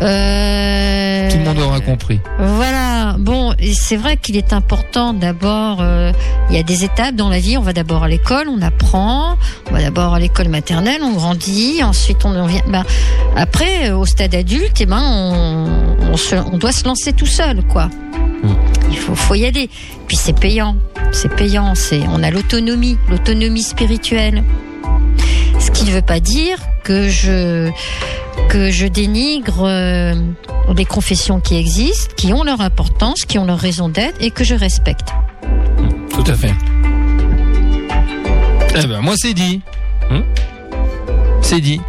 euh, Tout le monde aura compris. voilà. Bon, et c'est vrai qu'il est important d'abord. euh, il y a des étapes dans la vie. On va d'abord à l'école, on apprend. On va d'abord à l'école maternelle, on grandit. Ensuite, on en vient. Ben, après, euh, au stade adulte, eh ben, on, on, se- on doit se lancer tout seul, quoi. Il faut, faut y aller. Puis c'est payant. C'est payant. C'est, on a l'autonomie, l'autonomie spirituelle. Qui ne veut pas dire que je que je dénigre euh, des confessions qui existent, qui ont leur importance, qui ont leur raison d'être et que je respecte. Tout à fait. Eh ben, moi, c'est dit. Hmm? C'est dit.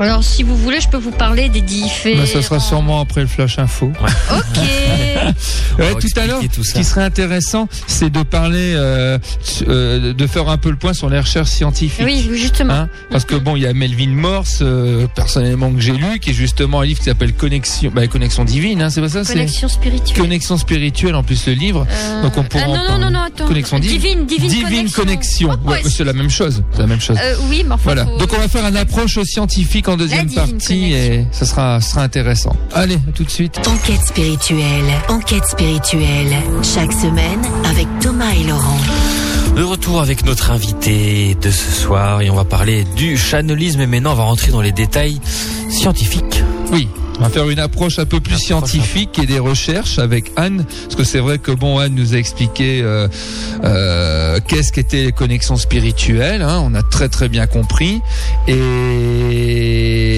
Alors, si vous voulez, je peux vous parler des différents. Ben, ça sera sûrement après le flash info. Ok. Ouais, tout à l'heure, ce qui serait intéressant, c'est de parler, euh, euh, de faire un peu le point sur les recherches scientifiques. oui, justement. Hein Parce que bon, il y a Melvin Morse, euh, personnellement que j'ai lu, qui est justement un livre qui s'appelle Connexion, bah, Connexion divine, hein, c'est pas ça, Connexion spirituelle. Connexion spirituelle en plus le livre. Euh, Donc on pourra ah, non, non, non, non, attends. Connexion divine. divine, divine, connexion. Oh, Ouais, ouais, c'est la même chose, c'est la même chose. euh, oui, mais enfin. Voilà. faut- Donc on va faire une approche scientifique en deuxième partie et ça sera, ça sera intéressant. Allez, à tout de suite. Enquête spirituelle. Enquête spirituelle. Chaque semaine avec Thomas et Laurent. De retour avec notre invité de ce soir et on va parler du chanolisme et maintenant on va rentrer dans les détails scientifiques. Oui. On va faire une approche un peu plus scientifique et des recherches avec Anne, parce que c'est vrai que bon, Anne nous a expliqué euh, euh, qu'est-ce qu'étaient les connexions spirituelles. hein, on a très très bien compris. Et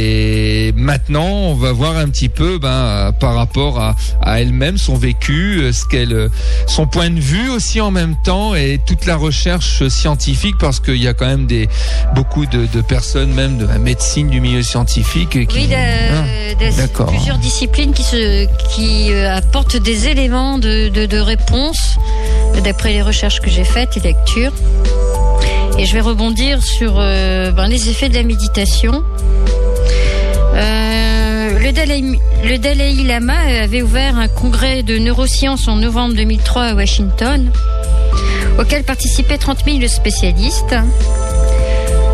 maintenant, on va voir un petit peu, ben, euh, par rapport à, à elle-même, son vécu, euh, ce qu'elle, euh, son point de vue aussi en même temps, et toute la recherche scientifique, parce qu'il y a quand même des beaucoup de, de personnes, même de la médecine, du milieu scientifique, qui Oui, Hein, de, de- d'accord. plusieurs disciplines qui se qui apportent des éléments de, de, de réponse d'après les recherches que j'ai faites et lectures. Et je vais rebondir sur euh, ben, les effets de la méditation. Euh, le, Dalai, Lama avait ouvert un congrès de neurosciences en novembre 2003 à Washington, auquel participaient 30 000 spécialistes.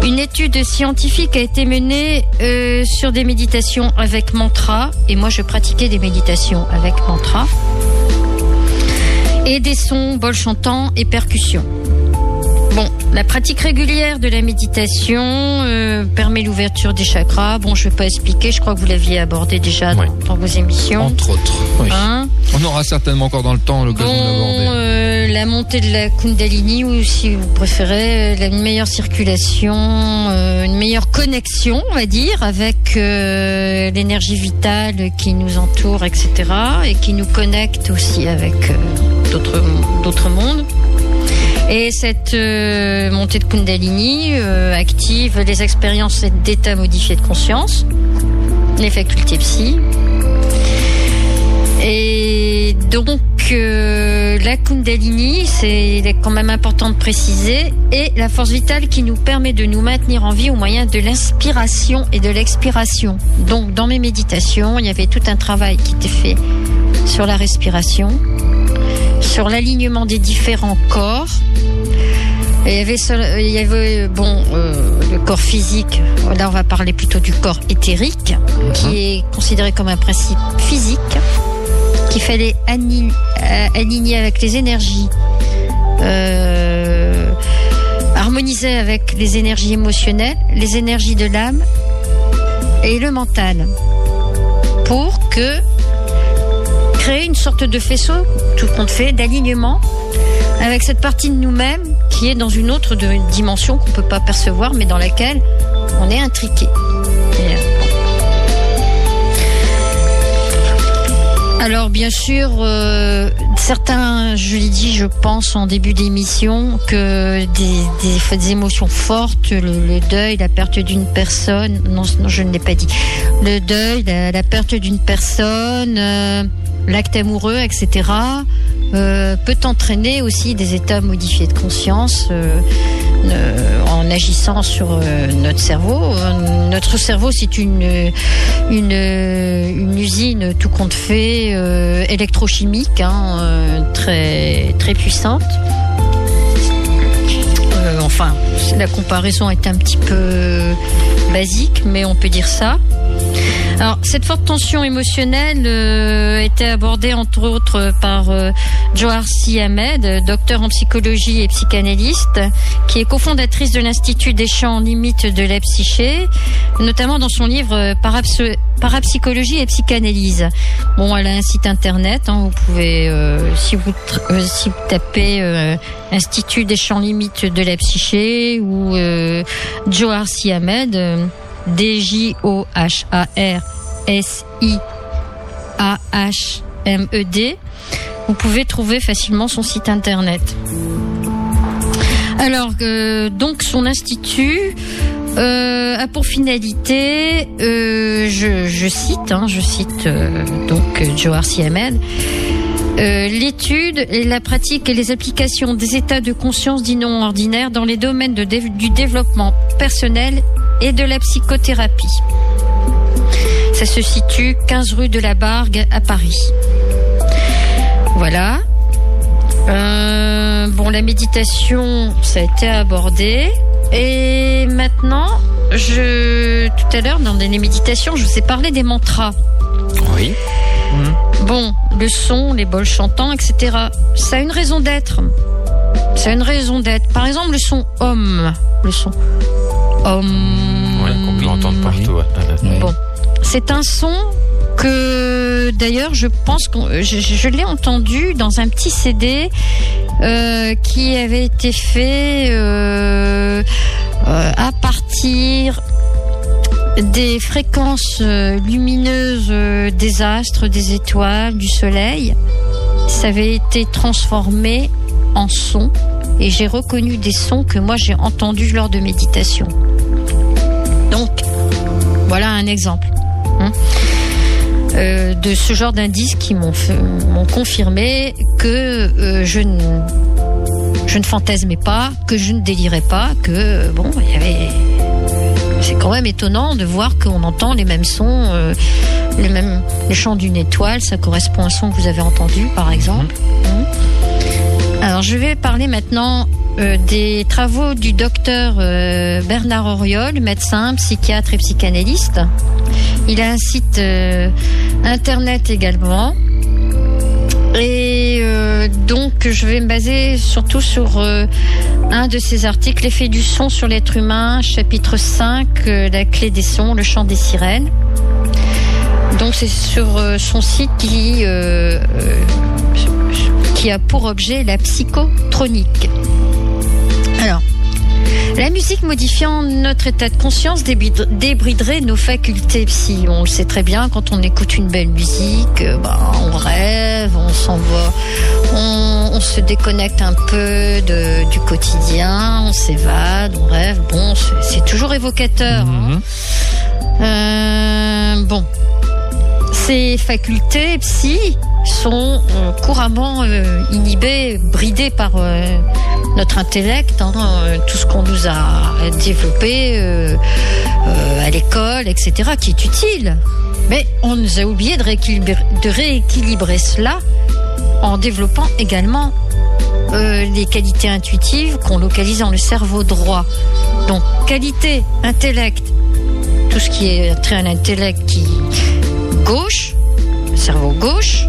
Une étude scientifique a été menée euh, sur des méditations avec mantra, et moi je pratiquais des méditations avec mantra, et des sons, bols chantants et percussions. Bon, la pratique régulière de la méditation euh, permet l'ouverture des chakras. Bon, je ne vais pas expliquer, je crois que vous l'aviez abordé déjà dans, vos émissions. Entre autres. Oui. Hein On aura certainement encore dans le temps l'occasion Bon, d'aborder. euh, la montée de la Kundalini, ou si vous préférez, euh, la- une meilleure circulation, euh, une meilleure connexion, on va dire, avec l'énergie vitale qui nous entoure, etc., et qui nous connecte aussi avec d'autres mondes. Et cette euh, montée de Kundalini euh, active les expériences d'état modifié de conscience, les facultés psy, et donc, euh, la Kundalini, c'est quand même important de préciser, est la force vitale qui nous permet de nous maintenir en vie au moyen de l'inspiration et de l'expiration. Donc, dans mes méditations, il y avait tout un travail qui était fait sur la respiration, sur l'alignement des différents corps. Et il y avait, seul- il y avait bon, euh, le corps physique. Là, on va parler plutôt du corps éthérique, qui est considéré comme un principe physique qu'il fallait euh, aligner avec les énergies euh, harmoniser avec les énergies émotionnelles, les énergies de l'âme et le mental pour que créer une sorte de faisceau, tout compte fait, d'alignement avec cette partie de nous-mêmes qui est dans une autre dimension qu'on peut pas percevoir, mais dans laquelle on est intriqué. Alors bien sûr, euh, certains, je l'ai dit, je pense en début d'émission, que des, émotions fortes, le, deuil, la perte d'une personne, non, non, je ne l'ai pas dit, le deuil, la, perte d'une personne, euh, l'acte amoureux, etc., euh, peut entraîner aussi des états modifiés de conscience en agissant sur euh, notre cerveau. Euh, Notre cerveau, c'est une, une, usine tout compte fait euh, électrochimique, hein, euh, très, très puissante. Euh, enfin, la comparaison est un petit peu basique, mais on peut dire ça. Alors, cette forte tension émotionnelle euh, était abordée entre autres par euh, Ahmed, docteur en psychologie et psychanalyste, qui est cofondatrice de l'Institut des champs limites de la psyché, notamment dans son livre euh, Parapsy- Parapsychologie et psychanalyse. Bon, elle a un site internet, hein, vous pouvez, euh, si, vous tr- euh, si vous tapez Institut des champs limites de la psyché ou Johar Ahmed, D-J-O-H-A-R-S-I-A-H-M-E-D. Vous pouvez trouver facilement son site internet. Alors, euh, donc son institut euh, a pour finalité, euh, je, cite, hein, je cite donc Johar l'étude et la pratique et les applications des états de conscience dits non ordinaires dans les domaines du développement personnel et de la psychothérapie. Ça se situe 15 rue de la Bargue à Paris. Voilà. Euh, bon, la méditation, ça a été abordé. Et maintenant, je tout à l'heure dans les méditations, je vous ai parlé des mantras. Oui. Bon, le son, les bols chantants, etc. Ça a une raison d'être. Ça a une raison d'être. Par exemple, le son homme. Le son Ouais, qu'on peut entendre partout. ouais. Ouais. Bon, c'est un son que d'ailleurs je pense que je, je- l'ai entendu dans un petit CD euh, qui avait été fait euh, euh, à partir des fréquences euh, lumineuses euh, des astres, des étoiles, du soleil. Ça avait été transformé en son et j'ai reconnu des sons que moi j'ai entendus lors de méditation. Donc, voilà un exemple hein, euh, de ce genre d'indices qui m'ont confirmé que euh, je ne je ne fantasmais pas, que je ne délirais pas, que euh, bon, il y avait c'est quand même étonnant de voir qu'on entend les mêmes sons, euh, les mêmes les chants d'une étoile, ça correspond à un son que vous avez entendu par exemple. Mhm. Alors je vais parler maintenant euh, des travaux du docteur euh, Bernard Auriol, médecin, psychiatre et psychanalyste. Il a un site euh, internet également. Et donc je vais me baser surtout sur un de ses articles, L'effet du son sur l'être humain, chapitre 5, euh, la clé des sons, le chant des sirènes. Donc c'est sur son site qui, qui a pour objet la psychotronique. Alors, la musique modifiant notre état de conscience débrid- débriderait nos facultés psy. On le sait très bien, quand on écoute une belle musique, ben, on rêve, on s'en va, on, on se déconnecte un peu de, du quotidien, on s'évade, on rêve. Bon, c'est- c'est toujours évocateur. hein. Mhm. Euh, bon, ces facultés psy sont euh, couramment euh, inhibées, bridées par euh, notre intellect, hein, tout ce qu'on nous a développé à l'école, etc., qui est utile. Mais on nous a oublié de rééquilibrer, cela en développant également les qualités intuitives qu'on localise dans le cerveau droit. Donc, qualité, intellect, tout ce qui est trait à l'intellect qui gauche, cerveau gauche,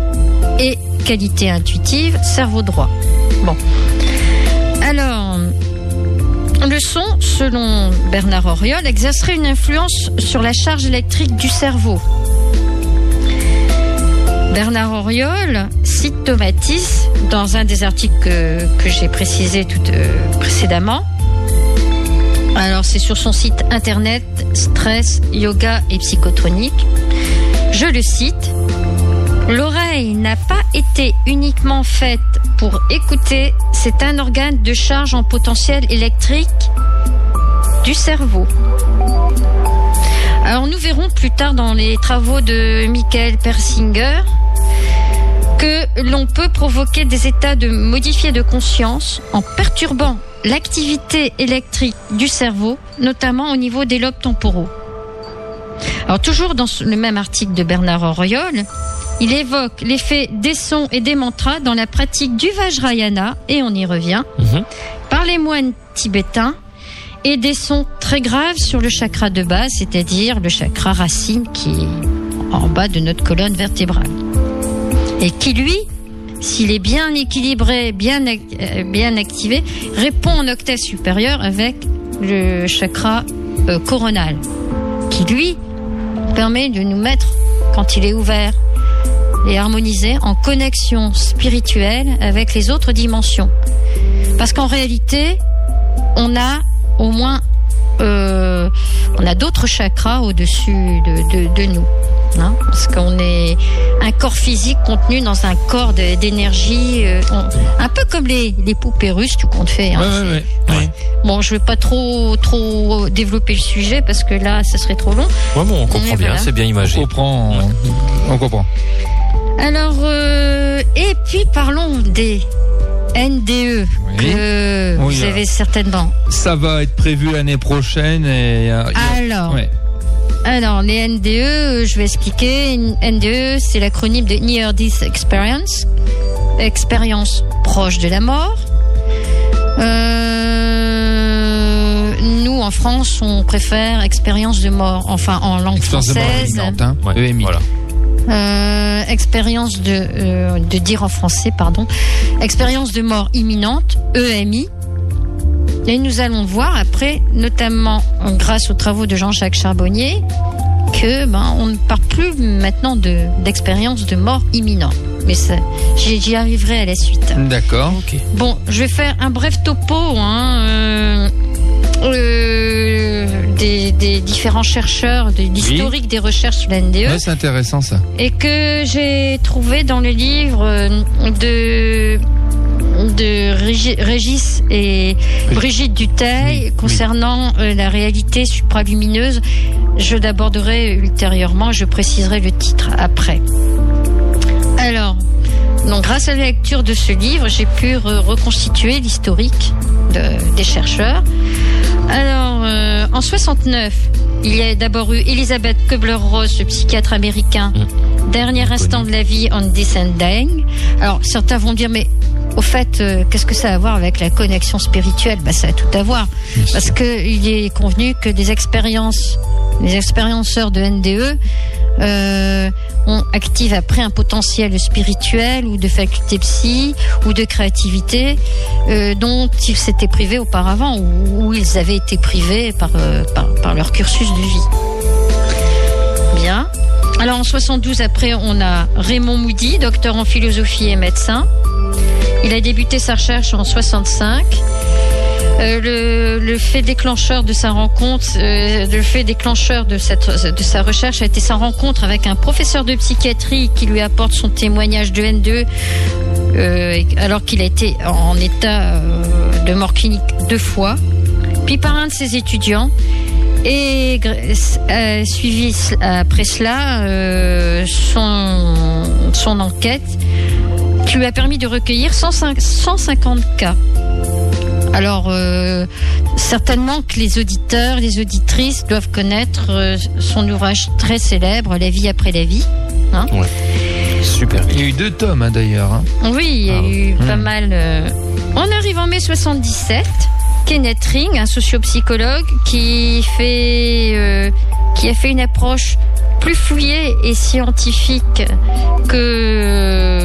et qualité intuitive, cerveau droit. Bon. Alors, le son, selon Bernard Auriol, exercerait une influence sur la charge électrique du cerveau. Bernard Auriol cite Tomatis dans un des articles que, j'ai précisé tout euh, précédemment. Alors c'est sur son site internet Stress, Yoga et Psychotronique. Je le cite. L'oreille n'a pas été uniquement faite pour écouter, c'est un organe de charge en potentiel électrique du cerveau. Alors nous verrons plus tard dans les travaux de Michael Persinger que l'on peut provoquer des états de modifiés de conscience en perturbant l'activité électrique du cerveau, notamment au niveau des lobes temporaux. Alors toujours dans le même article de Bernard Auriol, il évoque l'effet des sons et des mantras dans la pratique du Vajrayana, et on y revient, Mhm. par les moines tibétains, et des sons très graves sur le chakra de base, c'est-à-dire le chakra racine qui est en bas de notre colonne vertébrale. Et qui, lui, s'il est bien équilibré, bien, euh, bien activé, répond en octave supérieure avec le chakra euh, coronal, qui, lui, permet de nous mettre, quand il est ouvert et harmonisé, en connexion spirituelle avec les autres dimensions. Parce qu'en réalité, on a au moins euh, on a d'autres chakras au-dessus de, de, de nous. hein, parce qu'on est un corps physique contenu dans un corps de- d'énergie, euh, on- un peu comme les, les poupées russes, tout compte fait. hein, Ouais, c'est- ouais, ouais. Ouais. Bon, je vais pas trop trop développer le sujet parce que là, ça serait trop long. Ouais, bon, on comprend bien, voilà. c'est bien On imagé. comprend. On comprend. Alors, euh, et puis parlons des NDE Oui. que Oui, vous euh, avez certainement. Ça va être prévu l'année prochaine et. euh, Alors, ouais. alors les NDE, je vais expliquer. NDE, c'est l'acronyme de Near Death Experience, expérience proche de la mort. Euh, nous, en France, on préfère expérience de mort, enfin en langue Expérience de mort française. hein. Ouais, EMI. Voilà. Euh, expérience de, euh, de dire en français, pardon, expérience de mort imminente, EMI. Et nous allons voir après, notamment grâce aux travaux de Jean-Jacques Charbonnier, que ben on ne parle plus maintenant de d'expérience de mort imminente. Mais j'y arriverai à la suite. D'accord. Ok. Bon, je vais faire un bref topo hein, euh, euh, des, des différents chercheurs, de l'historique des recherches sur la NDE Ouais, c'est intéressant ça. et que j'ai trouvé dans le livre euh, de de Régi- Régis et Brigitte Duteil Oui, concernant euh, la réalité supralumineuse. Je l'aborderai ultérieurement, je préciserai le titre après. Alors, donc grâce à la lecture de ce livre, j'ai pu re- reconstituer l'historique de- des chercheurs. Alors, euh, en 69, il y a d'abord eu Elisabeth Kubler-Ross, le psychiatre américain, dernier instant de la vie on descending. Alors, certains vont dire, mais au fait, euh, qu'est-ce que ça a à voir avec la connexion spirituelle? Bah, Ça a tout à voir. Parce que il est convenu que des expériences, les expérienceurs de NDE euh, on active après un potentiel spirituel ou de faculté psy ou de créativité euh, dont ils s'étaient privés auparavant ou, ou ils avaient été privés par, euh, leur cursus de vie. Bien. Alors en 72 après on a Raymond Moody, docteur en philosophie et médecin. Il a débuté sa recherche en 65. Euh, le, fait déclencheur de sa rencontre, euh, le fait déclencheur de, cette, de sa recherche a été sa rencontre avec un professeur de psychiatrie qui lui apporte son témoignage de N2 euh, alors qu'il a été en état de mort clinique deux fois, puis par un de ses étudiants. Et suivi après cela son, son enquête qui lui a permis de recueillir 105 150 cas. Alors, euh, certainement que les auditeurs, les auditrices doivent connaître euh, son ouvrage très célèbre, La vie après la vie. Super Il y a eu deux tomes hein, d'ailleurs. hein. Oui, il y a Ah, eu hmm. pas mal. euh. On arrive en mai 77. Kenneth Ring, un sociopsychologue qui fait, euh, qui a fait une approche plus fouillée et scientifique que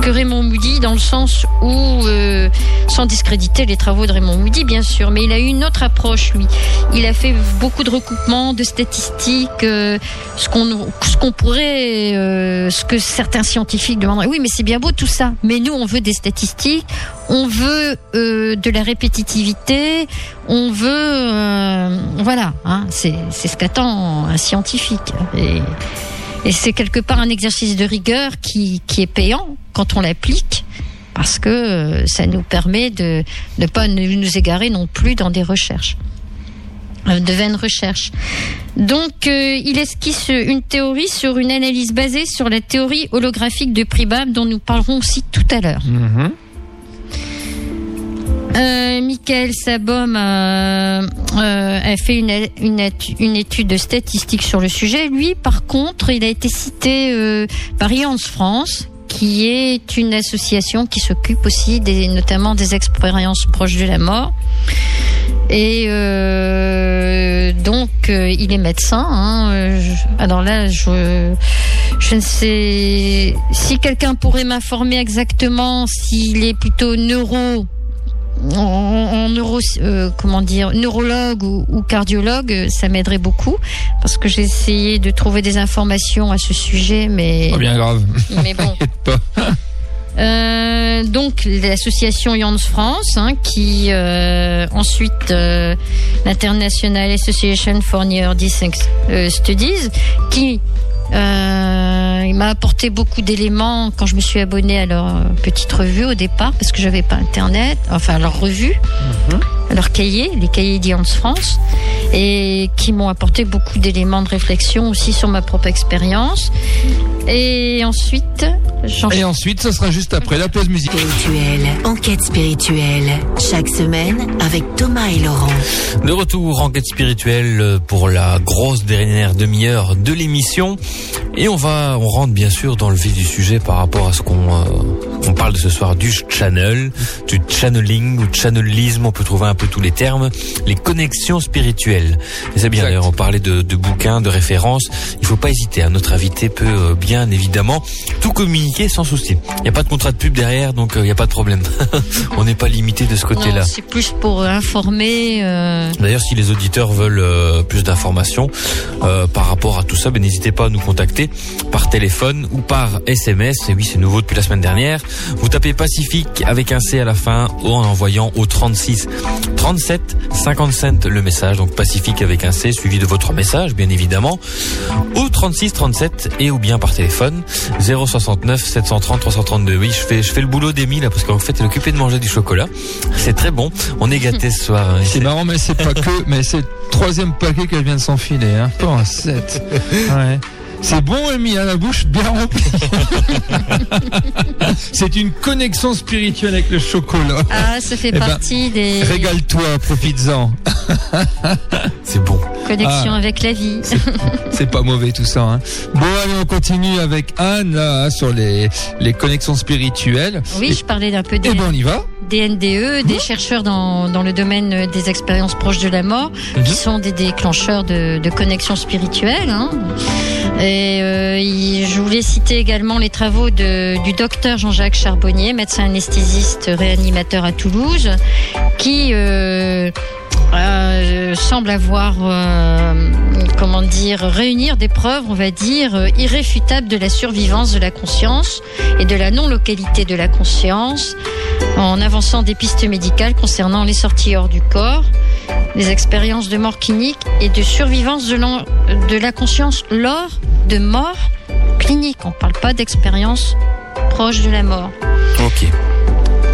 que Raymond Moody dans le sens où, euh, sans discréditer les travaux de Raymond Moody bien sûr, mais il a eu une autre approche lui. Il a fait beaucoup de recoupements, de statistiques, euh, ce qu'on ce qu'on pourrait, euh, ce que certains scientifiques demanderaient. Oui, mais c'est bien beau tout ça, mais nous on veut des statistiques, on veut euh, de la répétitivité, on veut, euh, voilà, hein, c'est c'est ce qu'attend un scientifique. Et, et c'est quelque part un exercice de rigueur qui, qui est payant quand on l'applique, parce que euh, ça nous permet de ne pas nous égarer non plus dans des recherches, euh, de vaines recherches. Donc, euh, il esquisse une théorie sur une analyse basée sur la théorie holographique de Pribab, dont nous parlerons aussi tout à l'heure. Euh, Michael Sabom a, euh, a fait une, une, une étude statistique sur le sujet. Lui, par contre, il a été cité par Ians France, qui est une association qui s'occupe aussi des, notamment des expériences proches de la mort. Et euh, donc, euh, il est médecin. hein, alors là, je, je ne sais si quelqu'un pourrait m'informer exactement s'il est plutôt neuro en, en neuro, euh, comment dire, neurologue ou, ou cardiologue, ça m'aiderait beaucoup parce que j'ai essayé de trouver des informations à ce sujet, mais Pas bien grave. mais bon. Euh, donc l'association Jans France, hein, qui euh, ensuite euh, l'International Association for Near euh, Studies, qui euh, il m'a apporté beaucoup d'éléments quand je me suis abonnée à leur euh, petite revue au départ parce que j'avais pas internet, enfin leur revue, à leur cahier, les cahiers d'Ians France, et qui m'ont apporté beaucoup d'éléments de réflexion aussi sur ma propre expérience. Et ensuite, j'en Et ensuite, ce sera juste après la pause musicale. Spirituel, enquête spirituelle. Chaque semaine avec Thomas et Laurent. De retour en quête spirituelle pour la grosse dernière demi-heure de l'émission. Et on va, on rentre bien sûr dans le vif du sujet par rapport à ce qu'on euh, on parle de ce soir du channel, du channeling ou channelisme, on peut trouver un peu tous les termes, les connexions spirituelles. Et c'est bien d'ailleurs, on parlait de, de bouquins, de références. Il faut pas hésiter, hein. notre invité peut euh, bien évidemment tout communiquer sans souci. Il n'y a pas de contrat de pub derrière, donc euh, il n'y a pas de problème. on n'est pas limité de ce côté-là. C'est plus pour informer. euh, D'ailleurs, si les auditeurs veulent euh, plus d'informations euh, par rapport à tout ça, ben, n'hésitez pas à nous contacter par téléphone ou par SMS. Et oui, c'est nouveau depuis la semaine dernière. Vous tapez Pacifique avec un C à la fin en envoyant au 36 37 57 le message. Donc Pacifique avec un C suivi de votre message, bien évidemment. Au 36 37 et ou bien par téléphone 069 730 332. Oui, je fais je fais le boulot d'Emile parce qu'en fait, elle est occupée de manger du chocolat. C'est très bon. On est gâtés ce soir. hein. C'est marrant, mais c'est pas que, mais c'est le troisième paquet qu'elle vient de s'enfiler, hein. Pas un sept. Ouais. C'est bon, Amy, à la bouche bien remplie. c'est une connexion spirituelle avec le chocolat. Ah, ça fait Eh ben, partie des Régale-toi, profites-en. C'est bon. connexions Ah. avec la vie. C'est pas mauvais tout ça. Hein. Bon, allez, on continue avec Anne là, hein, sur les, les connexions spirituelles. Oui, je parlais d'un peu des, Et ben, on y va. Des NDE, des chercheurs dans, dans le domaine des expériences proches de la mort, Mhm. qui sont des déclencheurs de, de connexions spirituelles. hein. Et euh, il- je voulais citer également les travaux de, du docteur Jean-Jacques Charbonnier, médecin anesthésiste réanimateur à Toulouse, qui euh, euh, semble avoir, euh, comment dire, réunir des preuves, on va dire, irréfutables de la survivance de la conscience et de la non-localité de la conscience, en avançant des pistes médicales concernant les sorties hors du corps, les expériences de mort clinique et de survivance de, de la conscience lors de mort clinique. On ne parle pas d'expérience proche de la mort. Ok.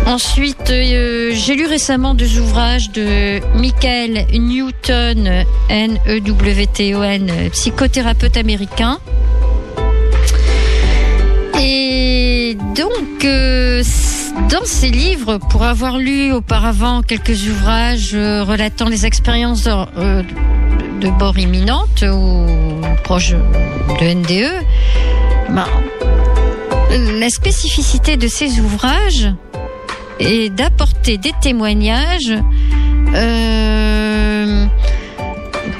Ensuite, euh, j'ai lu récemment deux ouvrages de Michael Newton, N-E-W-T-O-N, psychothérapeute américain. Et donc, euh, dans ces livres, pour avoir lu auparavant quelques ouvrages euh, relatant les expériences de, euh, de mort imminente ou proche de NDE, ben, la spécificité de ces ouvrages est d'apporter des témoignages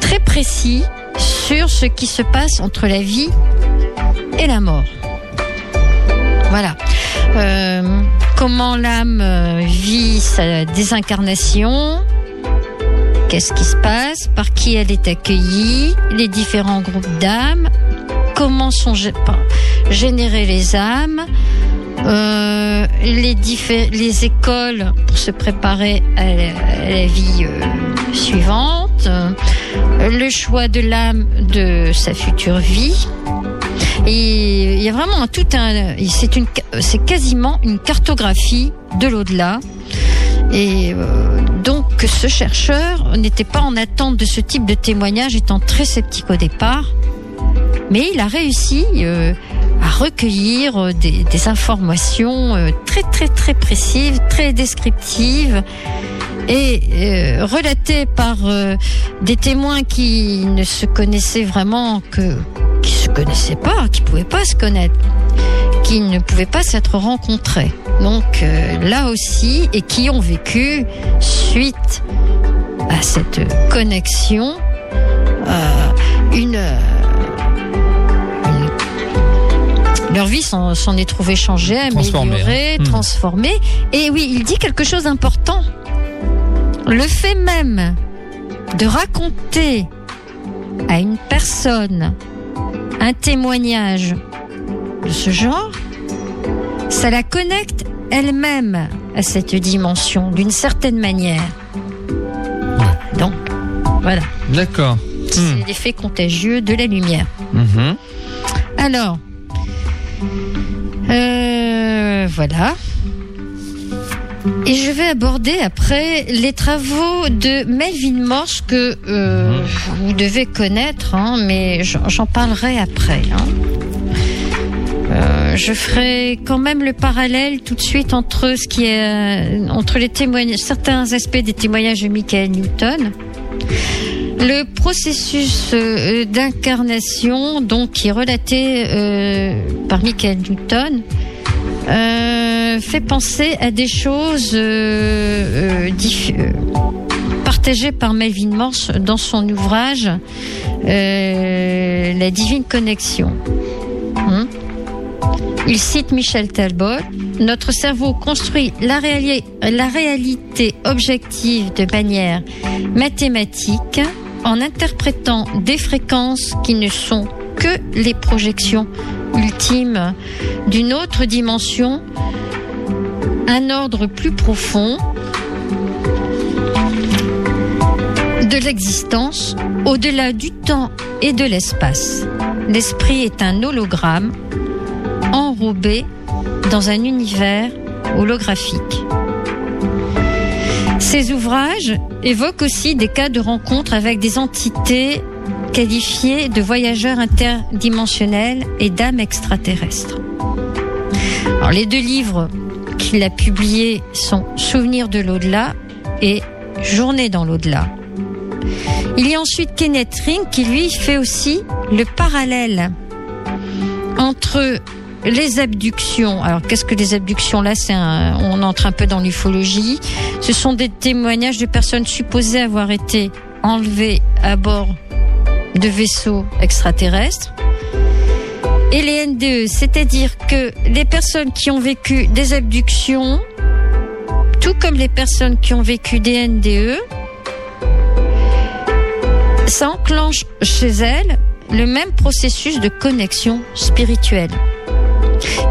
très précis sur ce qui se passe entre la vie et la mort. Voilà. euh, comment l'âme euh, vit sa désincarnation, qu'est-ce qui se passe, par qui elle est accueillie, les différents groupes d'âmes, comment sont générées les âmes, euh, les, écoles pour se préparer à la, vie suivante, le choix de l'âme de sa future vie. Et il y a vraiment tout un, c'est quasiment une cartographie de l'au-delà. Et euh, donc ce chercheur n'était pas en attente de ce type de témoignage, étant très sceptique au départ, mais il a réussi euh, à recueillir euh, des, informations très très très précises, très descriptives et relatées par des témoins qui ne se connaissaient vraiment que qui se connaissaient pas, qui pouvaient pas se connaître, qui ne pouvaient pas s'être rencontrés. Donc euh, là aussi, et qui ont vécu suite à cette connexion euh, une, euh, une- leur vie s'en est trouvée changée, améliorée, hein. Hmm. transformée. Et oui, il dit quelque chose d'important. Le fait même de raconter à une personne un témoignage de ce genre, ça la connecte elle-même à cette dimension d'une certaine manière. Donc, voilà, D'accord. c'est Hmm. l'effet contagieux de la lumière. Mhm. Alors, euh, voilà. Et je vais aborder après les travaux de Melvin Morse que euh, vous devez connaître, hein, mais j'en parlerai après. hein. Euh, je ferai quand même le parallèle tout de suite entre ce qui est euh, entre les témoignages, certains aspects des témoignages de Michael Newton. Le processus d'incarnation, donc qui est relaté euh, par Michael Newton, euh, fait penser à des choses euh, euh, euh, partagées par Melvin Morse dans son ouvrage La divine connexion. Hein Il cite Michel Talbot. Notre cerveau construit la, la réalité objective de manière mathématique en interprétant des fréquences qui ne sont que les projections ultimes d'une autre dimension, un ordre plus profond de l'existence au-delà du temps et de l'espace. L'esprit est un hologramme enrobé dans un univers holographique. Ces ouvrages évoquent aussi des cas de rencontres avec des entités qualifiées de voyageurs interdimensionnels et d'âmes extraterrestres. Les deux livres qu'il a publiés sont Souvenirs de l'au-delà et Journée dans l'au-delà. Il y a ensuite Kenneth Ring qui lui fait aussi le parallèle entre les abductions. Alors qu'est-ce que les abductions là on entre un peu dans l'ufologie. Ce sont des témoignages de personnes supposées avoir été enlevées à bord de vaisseaux extraterrestres. Et les NDE, c'est-à-dire que les personnes qui ont vécu des abductions, tout comme les personnes qui ont vécu des NDE, ça enclenche chez elles le même processus de connexion spirituelle.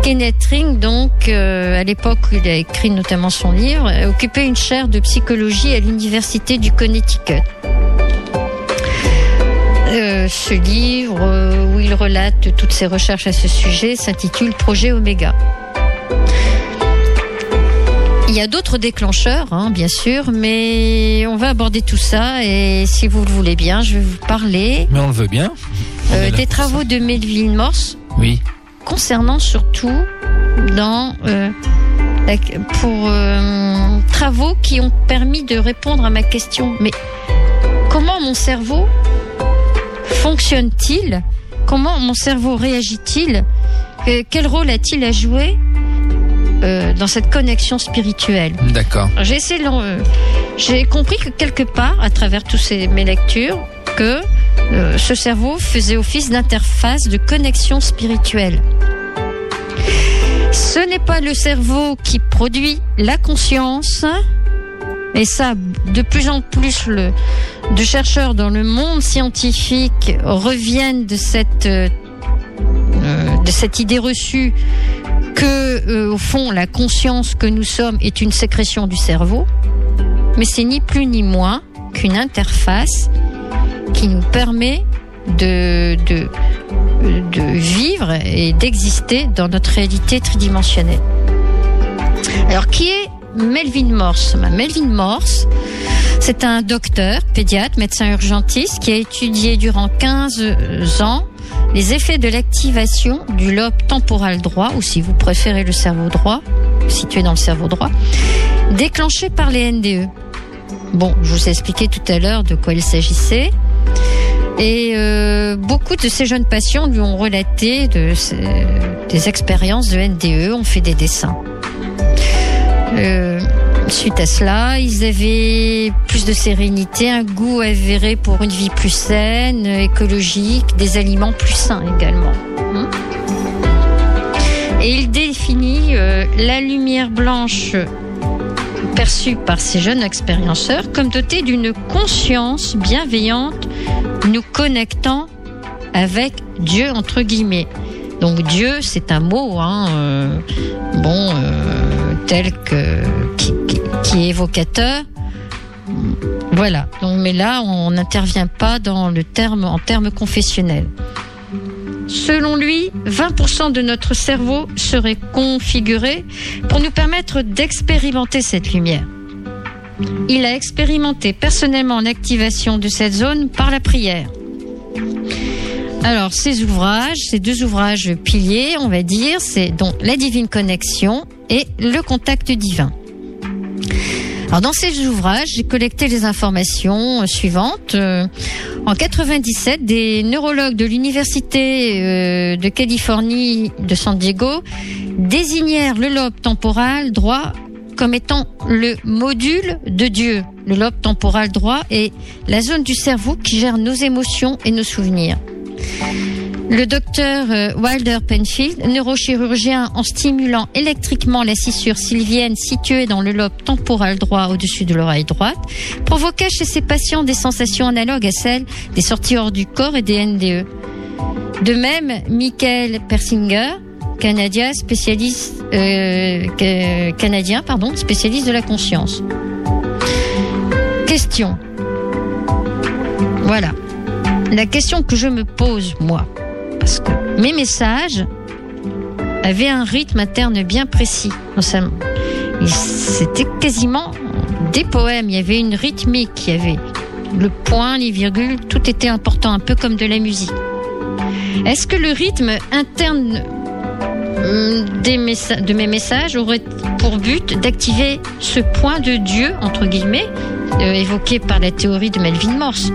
Kenneth Ring, donc, euh, à l'époque où il a écrit notamment son livre, a occupé une chaire de psychologie à l'université du Connecticut. Euh, ce livre, euh, où il relate toutes ses recherches à ce sujet, s'intitule Projet Oméga. Il y a d'autres déclencheurs, hein, bien sûr, mais on va aborder tout ça et si vous le voulez bien, je vais vous parler Mais on le veut bien. Euh, des travaux de Melville Morse Oui. concernant surtout dans euh, la- pour euh, travaux qui ont permis de répondre à ma question. Mais comment mon cerveau fonctionne-t-il? Comment mon cerveau réagit-il? Euh, Quel rôle a-t-il à jouer euh, dans cette connexion spirituelle? D'accord. j'ai euh, j'ai compris que quelque part, à travers toutes ces, mes lectures, que euh, ce cerveau faisait office d'interface de connexion spirituelle. Ce n'est pas le cerveau qui produit la conscience. Et ça, de plus en plus le, de chercheurs dans le monde scientifique reviennent de cette, euh, euh, de cette idée reçue que, euh, au fond, la conscience que nous sommes est une sécrétion du cerveau. Mais c'est ni plus ni moins qu'une interface qui nous permet de, de, de vivre et d'exister dans notre réalité tridimensionnelle. Alors, qui est Melvin Morse Melvin Morse, c'est un docteur, pédiatre, médecin urgentiste qui a étudié durant 15 ans les effets de l'activation du lobe temporal droit, ou si vous préférez le cerveau droit, situé dans le cerveau droit, déclenché par les NDE. Bon, je vous ai expliqué tout à l'heure de quoi il s'agissait. Et euh, beaucoup de ces jeunes patients lui ont relaté de, des expériences de NDE, ont fait des dessins. Euh, suite à cela, ils avaient plus de sérénité, un goût avéré pour une vie plus saine, écologique, des aliments plus sains également. Hein. Et il définit euh, la lumière blanche perçue par ces jeunes expérienceurs comme dotée d'une conscience bienveillante nous connectant avec Dieu entre guillemets. Donc Dieu, c'est un mot, hein, euh, bon, tel que qui, qui- est évocateur. Voilà. Mais là, on n'intervient pas dans le terme en termes confessionnels. Selon lui, 20% de notre cerveau serait configuré pour nous permettre d'expérimenter cette lumière. Il a expérimenté personnellement l'activation de cette zone par la prière. Alors, ces ouvrages, ces deux ouvrages piliers, on va dire, c'est donc la divine connexion et le contact divin. Alors, dans ces ouvrages, j'ai collecté les informations euh, suivantes. Euh, en 97, des neurologues de l'université euh, de Californie de San Diego désignèrent le lobe temporal droit comme étant le module de Dieu. Le lobe temporal droit est la zone du cerveau qui gère nos émotions et nos souvenirs. Le docteur euh, Wilder Penfield, neurochirurgien en stimulant électriquement la scissure sylvienne située dans le lobe temporal droit au-dessus de l'oreille droite, provoqua chez ses patients des sensations analogues à celles des sorties hors du corps et des NDE. De même, Michael Persinger, canadien spécialiste, euh, spécialiste de la conscience. Question. Voilà. La question que je me pose, moi, parce que mes messages avaient un rythme interne bien précis. C'était quasiment des poèmes, il y avait une rythmique, il y avait le point, les virgules, tout était important, un peu comme de la musique. Est-ce que le rythme interne hum, de mes messages aurait pour but d'activer ce point de Dieu, entre guillemets, euh, évoqué par la théorie de Melvin Morse?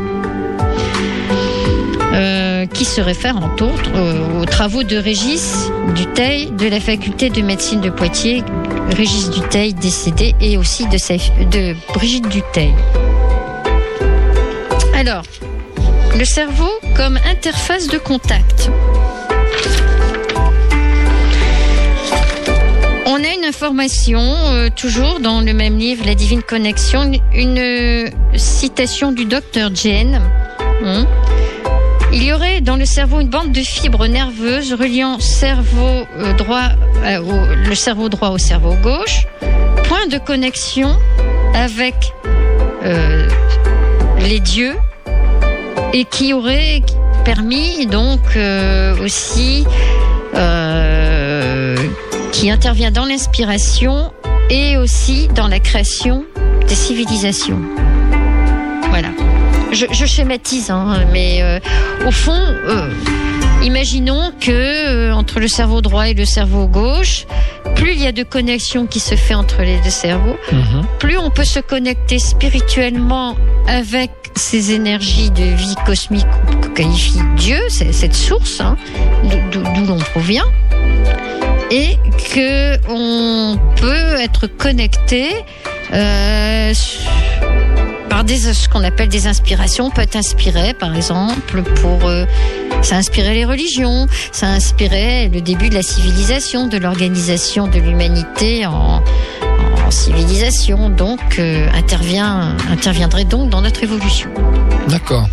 Euh, qui se réfère entre autres euh, aux travaux de Régis Duteil de la faculté de médecine de Poitiers, Régis Duteil décédé, et aussi de, Brigitte Duteil. Alors, le cerveau comme interface de contact. On a une information, euh, toujours dans le même livre, La Divine Connexion, une, citation du docteur Jane. Hein. Il y aurait dans le cerveau une bande de fibres nerveuses reliant euh, euh, au- le cerveau droit au cerveau gauche, point de connexion avec euh, les dieux et qui aurait permis donc aussi qui intervient dans l'inspiration et aussi dans la création des civilisations. Je, je schématise, hein, mais euh, au fond, euh, imaginons que euh, entre le cerveau droit et le cerveau gauche, plus il y a de connexion qui se fait entre les deux cerveaux, Mhm. plus on peut se connecter spirituellement avec ces énergies de vie cosmique qu'on qualifie Dieu, cette source hein, d'où d'où l'on provient, et que on peut être connecté euh, par des ce qu'on appelle des inspirations. On peut être inspiré, par exemple, pour euh, Ça inspirait les religions, ça inspirait le début de la civilisation, de l'organisation de l'humanité en, en civilisation, donc euh, intervient, interviendrait donc dans notre évolution. D'accord.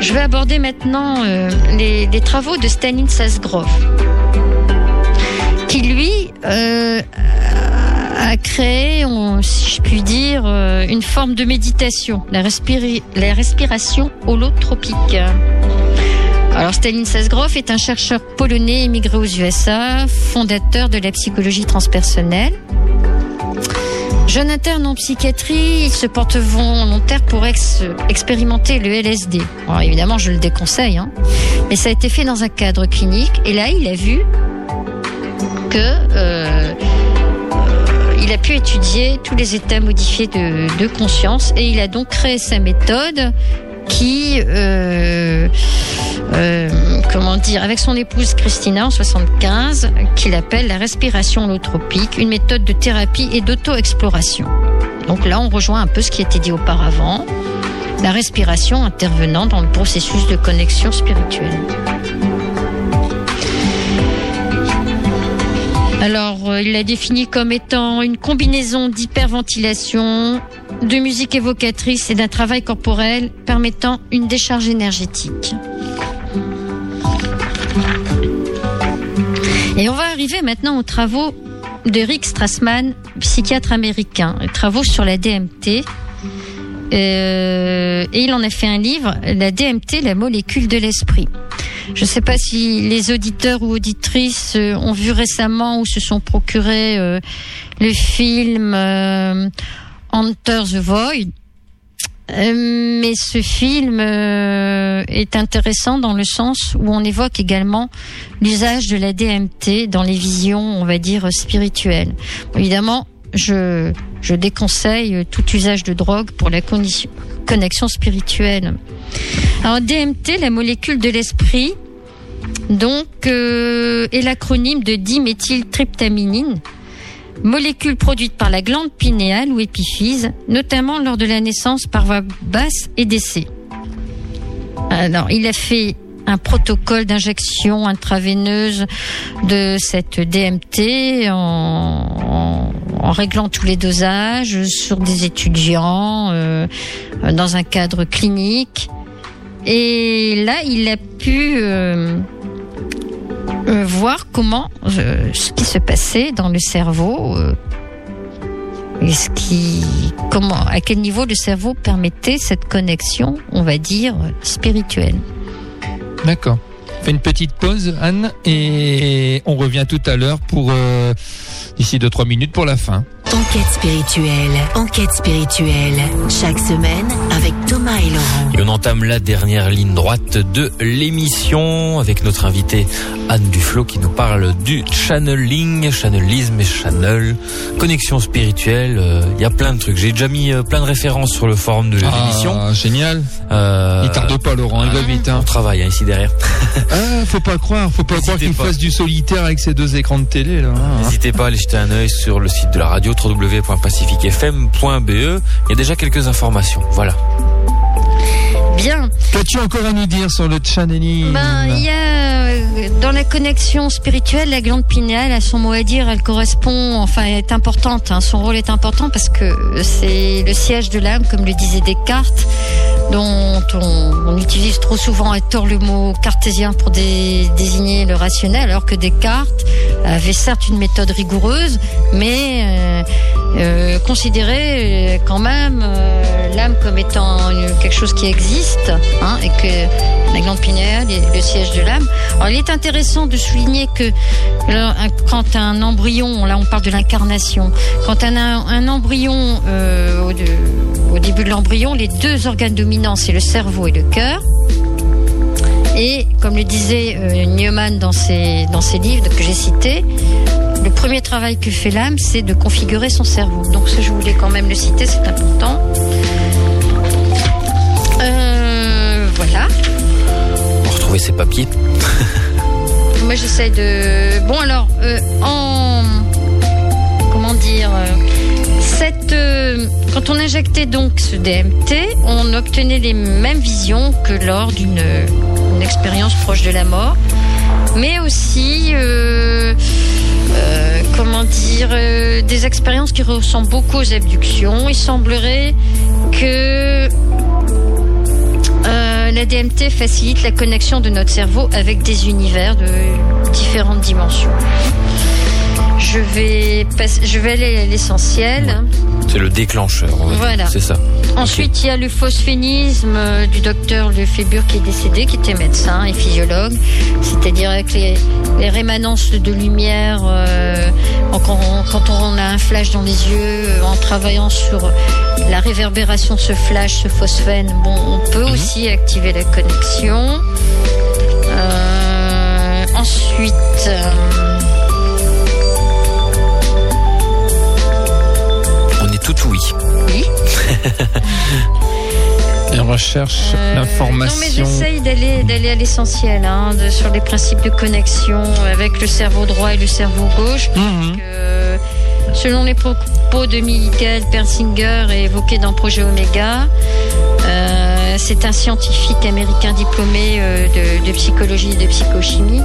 Je vais aborder maintenant euh, les, les travaux de Stanislas Sasgrove, qui lui euh, a créé, si je puis dire, euh, une forme de méditation, la, respiration holotropique. Alors Stanislas Sasgrove est un chercheur polonais émigré aux USA, fondateur de la psychologie transpersonnelle. Jeune interne en psychiatrie, il se porte volontaire pour ex- expérimenter le LSD. Alors évidemment, je le déconseille, hein. mais ça a été fait dans un cadre clinique. Et là, il a vu que euh, il a pu étudier tous les états modifiés de, conscience et il a donc créé sa méthode qui, euh, euh, comment dire, avec son épouse Christina en 75, qu'il appelle la respiration holotropique, une méthode de thérapie et d'auto-exploration. Donc là, on rejoint un peu ce qui était dit auparavant, la respiration intervenant dans le processus de connexion spirituelle. Alors, euh, il l'a défini comme étant une combinaison d'hyperventilation, de musique évocatrice et d'un travail corporel permettant une décharge énergétique. Et on va arriver maintenant aux travaux de Rick Strassman, psychiatre américain, travaux sur la DMT. Euh, et il en a fait un livre, La DMT, la molécule de l'esprit. Je ne sais pas si les auditeurs ou auditrices euh, ont vu récemment ou se sont procurés euh, le film euh, the Void. Euh, mais ce film est intéressant dans le sens où on évoque également l'usage de la DMT dans les visions, on va dire, spirituelles. Évidemment, je, je déconseille tout usage de drogue pour la connexion spirituelle. Alors DMT, la molécule de l'esprit, donc euh, est l'acronyme de diméthyltryptaminine, molécule produite par la glande pinéale ou épiphyse, notamment lors de la naissance par voie basse et d'essai. Alors, il a fait un protocole d'injection intraveineuse de cette DMT en réglant tous les dosages sur des étudiants euh, dans un cadre clinique. Et là, il a pu euh, euh, voir comment euh, ce qui se passait dans le cerveau et ce qui comment à quel niveau le cerveau permettait cette connexion, on va dire spirituelle. D'accord. Fait une petite pause, Anne, et on revient tout à l'heure pour d'ici 2-3 minutes pour la fin. Enquête spirituelle, enquête spirituelle. Chaque semaine avec Thomas et Laurent. Et on entame la dernière ligne droite de l'émission avec notre invitée Anne Duflo qui nous parle du channeling, channelisme et channel, connexion spirituelle. euh, Il y a plein de trucs. J'ai déjà mis euh, plein de références sur le forum de l'émission. Ah, génial. Euh, Il tarde pas, Laurent, il va vite. On Hein. travaille hein, ici derrière. Ah, faut pas croire, faut pas croire N'hésitez qu'il pas. fasse du solitaire avec ses deux écrans de télé hein. N'hésitez pas à aller jeter un œil sur le site de la radio www.pacificfm.be. Il y a déjà quelques informations. Voilà. Bien. Qu'as-tu encore à nous dire sur le channeling Ben, il y a euh, dans la connexion spirituelle, la glande pinéale a son mot à dire. Elle correspond, enfin, elle est importante. hein. Son rôle est important parce que c'est le siège de l'âme, comme le disait Descartes, dont on, utilise trop souvent à tort le mot cartésien pour dé- désigner le rationnel, alors que Descartes avait certes une méthode rigoureuse, mais euh, euh, considérait euh, quand même l'âme comme étant quelque chose qui existe, hein, et que la glande pinéale est le siège de l'âme. Alors est intéressant de souligner que quand un embryon, là on parle de l'incarnation, quand un, embryon, euh, au, début de l'embryon, les deux organes dominants c'est le cerveau et le cœur. Et comme le disait euh, Newman dans ses, dans ses livres que j'ai cités, le premier travail que fait l'âme, c'est de configurer son cerveau. Donc ça, je voulais quand même le citer, c'est important. Euh, voilà. Retrouver ses papiers. Moi, j'essaie de. Bon, alors, euh, en. Comment dire euh, cette, euh, Quand on injectait donc ce DMT, on obtenait les mêmes visions que lors d'une une expérience proche de la mort, mais aussi, comment dire, des expériences qui ressemblent beaucoup aux abductions. Il semblerait que la DMT facilite la connexion de notre cerveau avec des univers de différentes dimensions. Je vais, je vais aller à l'essentiel. C'est le déclencheur. on va dire. Voilà. C'est ça. Ensuite, il y a le phosphénisme euh, du docteur Lefébure qui est décédé, qui était médecin et physiologue, c'est-à-dire avec les, les rémanences de lumière, euh, quand, on, quand on a un flash dans les yeux, euh, en travaillant sur la réverbération de ce flash, ce phosphène, bon, on peut aussi activer la connexion. Euh, ensuite, euh, Tout oui. on recherche Euh, l'information. Non, mais j'essaye d'aller d'aller à l'essentiel, hein, de- sur les principes de connexion avec le cerveau droit et le cerveau gauche. Mhm. que, selon les propos de Michael Persinger et évoqués dans Projet Omega, euh, c'est un scientifique américain diplômé euh, de, de psychologie et de psychochimie.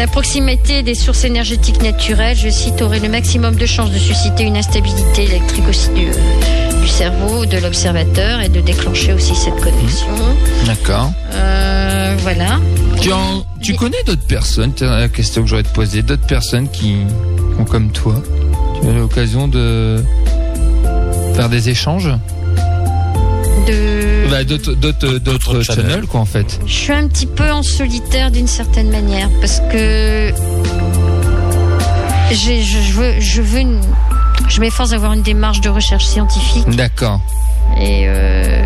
La proximité des sources énergétiques naturelles, je cite, aurait le maximum de chances de susciter une instabilité électrique aussi du, du cerveau de l'observateur et de déclencher aussi cette connexion. D'accord. Euh, voilà. Tu, en- tu connais d'autres personnes, la question que j'aurais te poser, d'autres personnes qui ont comme toi? Tu as l'occasion de faire des échanges? De... bah, D'autres d'autres- d'autres channels. channels, quoi, en fait. Je suis un petit peu en solitaire d'une certaine manière parce que j'ai- je, je veux, je veux une, je m'efforce d'avoir une démarche de recherche scientifique D'accord. et euh,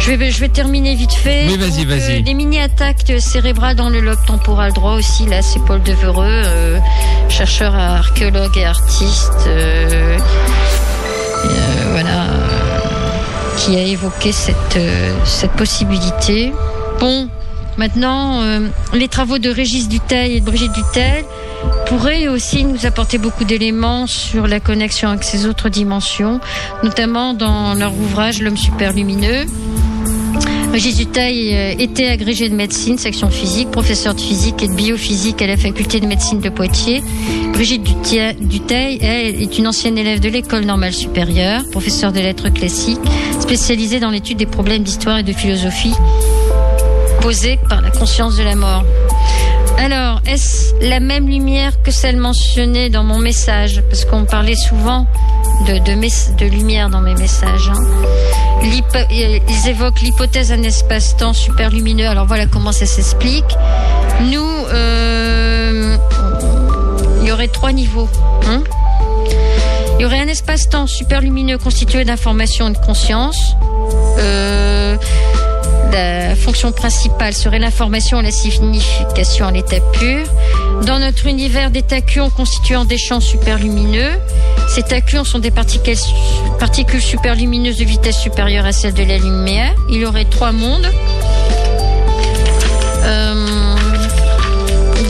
je vais, je vais terminer vite fait. Oui, vas-y, Donc, vas-y. euh, les mini-attaques cérébrales dans le lobe temporal droit aussi, là, c'est Paul Devereux, euh, chercheur archéologue et artiste, euh, euh, euh, qui a évoqué cette, euh, cette possibilité. Bon, maintenant, euh, les travaux de Régis Dutheil et de Brigitte Dutheil pourraient aussi nous apporter beaucoup d'éléments sur la connexion avec ces autres dimensions, notamment dans leur ouvrage L'homme super Régis Dutheil euh, était agrégé de médecine, section physique, professeur de physique et de biophysique à la faculté de médecine de Poitiers. Brigitte elle, est une ancienne élève de l'école normale supérieure, professeure de lettres classiques, spécialisée dans l'étude des problèmes d'histoire et de philosophie posés par la conscience de la mort. Alors, est-ce la même lumière que celle mentionnée dans mon message? Parce qu'on parlait souvent de lumière dans mes messages. hein. Euh, ils évoquent l'hypothèse d'un espace-temps super lumineux. Alors voilà comment ça s'explique. Nous, euh, il y aurait trois niveaux. hein. il y aurait un espace-temps super lumineux constitué d'informations et de conscience. Euh, la fonction principale serait l'information et la signification à l'état pur. Dans notre univers des tachyons constituant des champs superlumineux, ces tachyons sont des particules, particules superlumineuses de vitesse supérieure à celle de la lumière. Il y aurait trois mondes. Euh,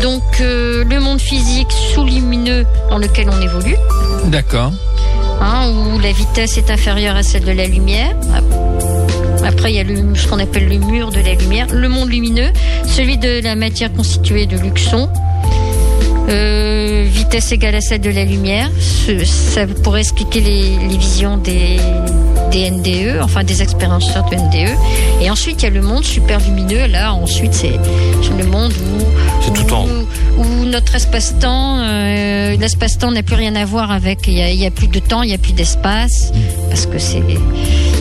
donc euh, le monde physique sous-lumineux dans lequel on évolue, D'accord. hein, où la vitesse est inférieure à celle de la lumière. Après, il y a ce qu'on appelle le mur de la lumière. Le monde lumineux, celui de la matière constituée de luxons. Euh, vitesse égale à celle de la lumière. Ça pourrait expliquer les visions des, des NDE, enfin des expérienceurs de NDE. Et ensuite, il y a le monde super lumineux. Là, ensuite, c'est le monde où, tout en où, où notre espace-temps, euh, l'espace-temps n'a plus rien à voir avec. Il y a, plus de temps, il y a plus d'espace, parce que c'est.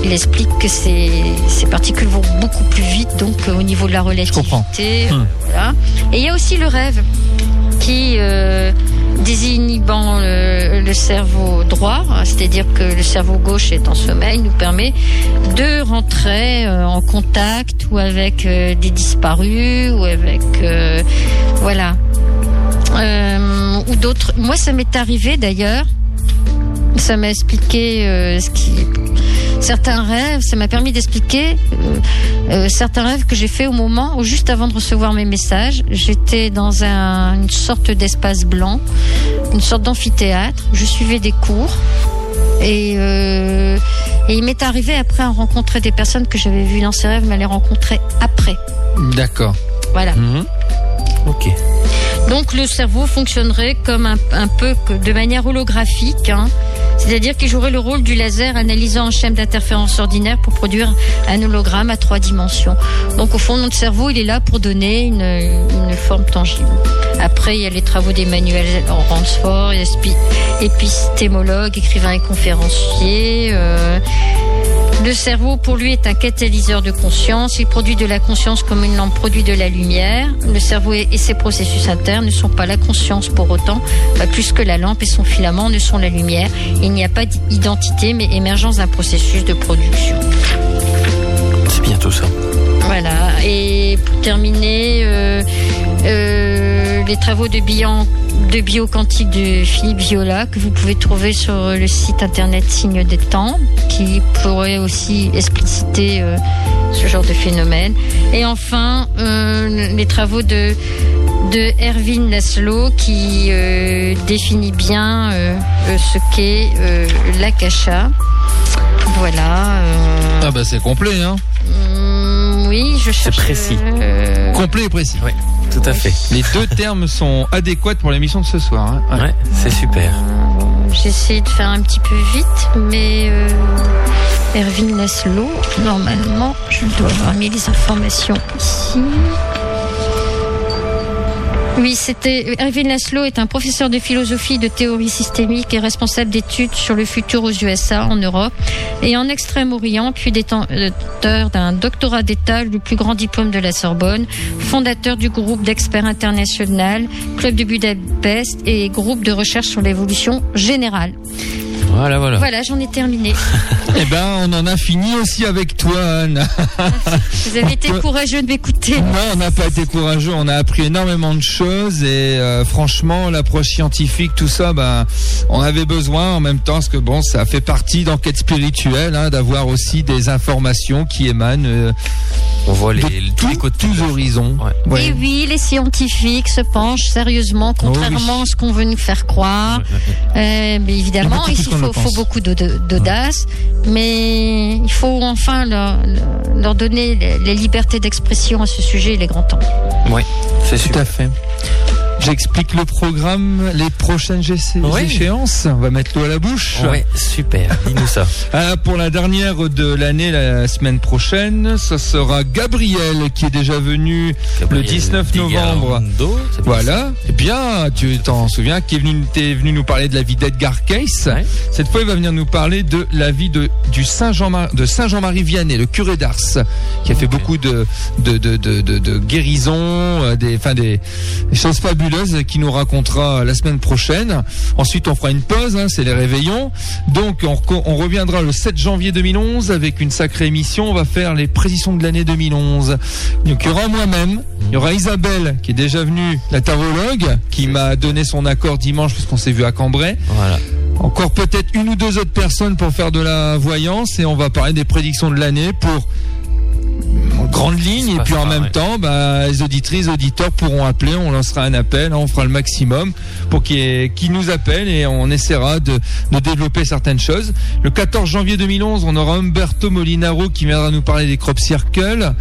Il explique que ces, ces particules vont beaucoup plus vite, donc euh, au niveau de la relativité. Voilà. Et il y a aussi le rêve qui, euh, désinhibant le, cerveau droit, hein, c'est-à-dire que le cerveau gauche est en sommeil, nous permet de rentrer euh, en contact ou avec euh, des disparus ou avec euh, voilà ou d'autres. Moi, ça m'est arrivé d'ailleurs. Ça m'a expliqué ce qui certains rêves. Ça m'a permis d'expliquer euh, euh, certains rêves que j'ai fait au moment où juste avant de recevoir mes messages, j'étais dans un, une sorte d'espace blanc, une sorte d'amphithéâtre. Je suivais des cours Et, euh, et il m'est arrivé après à rencontrer des personnes que j'avais vues dans ces rêves, mais à les rencontrer après. D'accord. Voilà. Mhm. Ok. Donc le cerveau fonctionnerait comme un, un peu que- de manière holographique, hein. C'est-à-dire qu'il jouerait le rôle du laser analysant un schème d'interférence ordinaire pour produire un hologramme à trois dimensions. Donc au fond, notre cerveau, il est là pour donner une, forme tangible. Après, il y a les travaux d'Emmanuel Ransford, épistémologue, écrivain et conférencier. euh, le cerveau, pour lui, est un catalyseur de conscience. Il produit de la conscience comme une lampe produit de la lumière. Le cerveau et ses processus internes ne sont pas la conscience pour autant, pas plus que la lampe et son filament ne sont la lumière. Il n'y a pas d'identité, mais émergence d'un processus de production. C'est bien tout ça. Voilà. Et pour terminer, euh, euh, les travaux de, bian- de bioquantique de Philippe Viola que vous pouvez trouver sur le site internet Signe des Temps, qui pourrait aussi expliciter euh, ce genre de phénomène. Et enfin, euh, les travaux de de Erwin Laszlo qui euh, définit bien euh, euh, ce qu'est euh, l'akasha. Voilà. euh, Ah bah c'est complet, hein. Hum, oui, je cherche. précis. euh, Complet et précis. Oui, tout à fait. Les deux termes sont adéquats pour l'émission de ce soir. hein. Ouais. Ouais, c'est super. J'ai essayé de faire un petit peu vite, mais euh, Erwin Laszlo, normalement, je dois avoir mis les informations ici. Oui, c'était Erwin Laszlo est un professeur de philosophie de théorie systémique et responsable d'études sur le futur aux USA, en Europe et en Extrême-Orient, puis détenteur d'un doctorat d'État, le plus grand diplôme de la Sorbonne, fondateur du groupe d'experts international, club de Budapest et groupe de recherche sur l'évolution générale. Voilà, voilà. Voilà, j'en ai terminé. Eh ben, on en a fini aussi avec toi, Anne. Vous avez été courageux de m'écouter. Non, on n'a pas été courageux, on a appris énormément de choses et euh, franchement, l'approche scientifique, tout ça, ben, on avait besoin en même temps, parce que bon, ça fait partie d'enquête spirituelle, hein, d'avoir aussi des informations qui émanent euh, On voit les, de tous les côtés. tous horizons. Ouais. Ouais. Et oui, les scientifiques se penchent sérieusement, contrairement à ce qu'on veut nous faire croire. Euh, mais évidemment, Il y a beaucoup faut, le faut pense. beaucoup d'au- d'audace, mais il faut enfin leur, leur donner les- les libertés d'expression à ce sujet. Il est grand temps. Ouais, c'est Tout super. à fait. J'explique le programme, les prochaines Oui. échéances. On va mettre l'eau à la bouche. Ouais, super. Dis-nous ça. Ah, pour la dernière de l'année, la semaine prochaine, ce sera Gabriel qui est déjà venu le 19 novembre. Voilà. Eh bien, tu t'en souviens, qui est venu, nous parler de la vie d'Edgar. Ouais. Cette fois, il va venir nous parler de la vie de, du Saint Jean, de Saint Jean-Marie Vianney, le curé d'Ars, qui a fait beaucoup de, de, de, de, de, guérisons, euh, des, enfin, des, des choses fabuleuses qui nous racontera la semaine prochaine. Ensuite, on fera une pause, hein, c'est les réveillons. Donc, on, reviendra le 7 janvier 2011 avec une sacrée émission. On va faire les prédictions de l'année 2011. Donc, il y aura moi-même, il y aura Isabelle qui est déjà venue, la tarologue, qui m'a donné son accord dimanche puisqu'on s'est vu à Cambrai. Voilà. Encore peut-être une ou deux autres personnes pour faire de la voyance et on va parler des prédictions de l'année pour en grande ligne et puis en même ouais. temps bah, les auditrices auditeurs pourront appeler on lancera un appel on fera le maximum pour qu'ils nous appellent et on essaiera de, de développer certaines choses le 14 janvier 2011 on aura Umberto Molinaro qui viendra nous parler des crop circles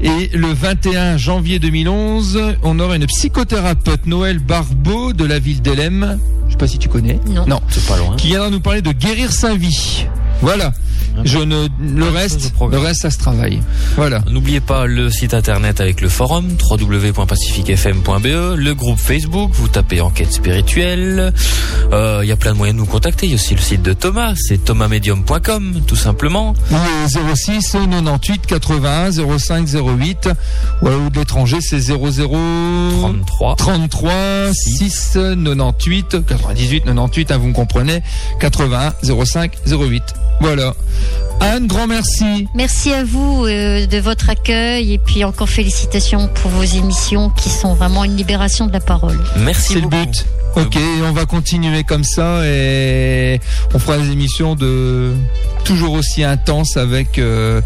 et le 21 janvier 2011 on aura une psychothérapeute Noël Barbeau de la ville d'Elem je sais pas si tu connais Non. non C'est pas loin. qui viendra nous parler de guérir sa vie. Voilà. Je ne, le reste, le reste, ça se travaille. Voilà. N'oubliez pas le site internet avec le forum www.pacificfm.be, le groupe Facebook, vous tapez enquête spirituelle. Euh, Il y a plein de moyens de nous contacter. Il y a aussi le site de Thomas, c'est thomasmedium.com tout simplement. Ou au 06 98 81 05 08. Ou de l'étranger, c'est 00 33. 33 6 98 98 98, hein, vous me comprenez. 81 05 08. Voilà. Anne, grand merci. Merci à vous euh, de votre accueil et puis encore félicitations pour vos émissions qui sont vraiment une libération de la parole. Merci C'est le but. Ok, on va continuer comme ça et on fera des émissions de toujours aussi intenses avec euh,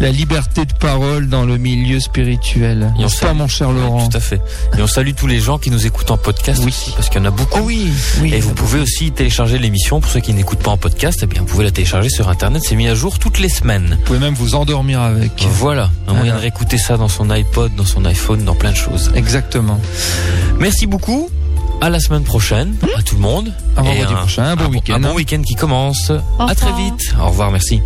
la liberté de parole dans le milieu spirituel. Et on N'est-ce pas, salue- mon cher Laurent Tout à fait. Et on salue tous les gens qui nous écoutent en podcast Oui. aussi, parce qu'il y en a beaucoup. Oh oui, oui. Et vous pouvez aussi télécharger l'émission pour ceux qui n'écoutent pas en podcast. Eh bien, vous pouvez la télécharger sur internet. C'est mis à jour toutes les semaines. Vous pouvez même vous endormir avec. Voilà, un moyen Voilà. de réécouter ça dans son iPod, dans son iPhone, dans plein de choses. Exactement. Merci beaucoup. À la semaine prochaine, à tout le monde. À prochain, un bon un week-end. Un bon week-end qui commence. À très vite. Au revoir, merci.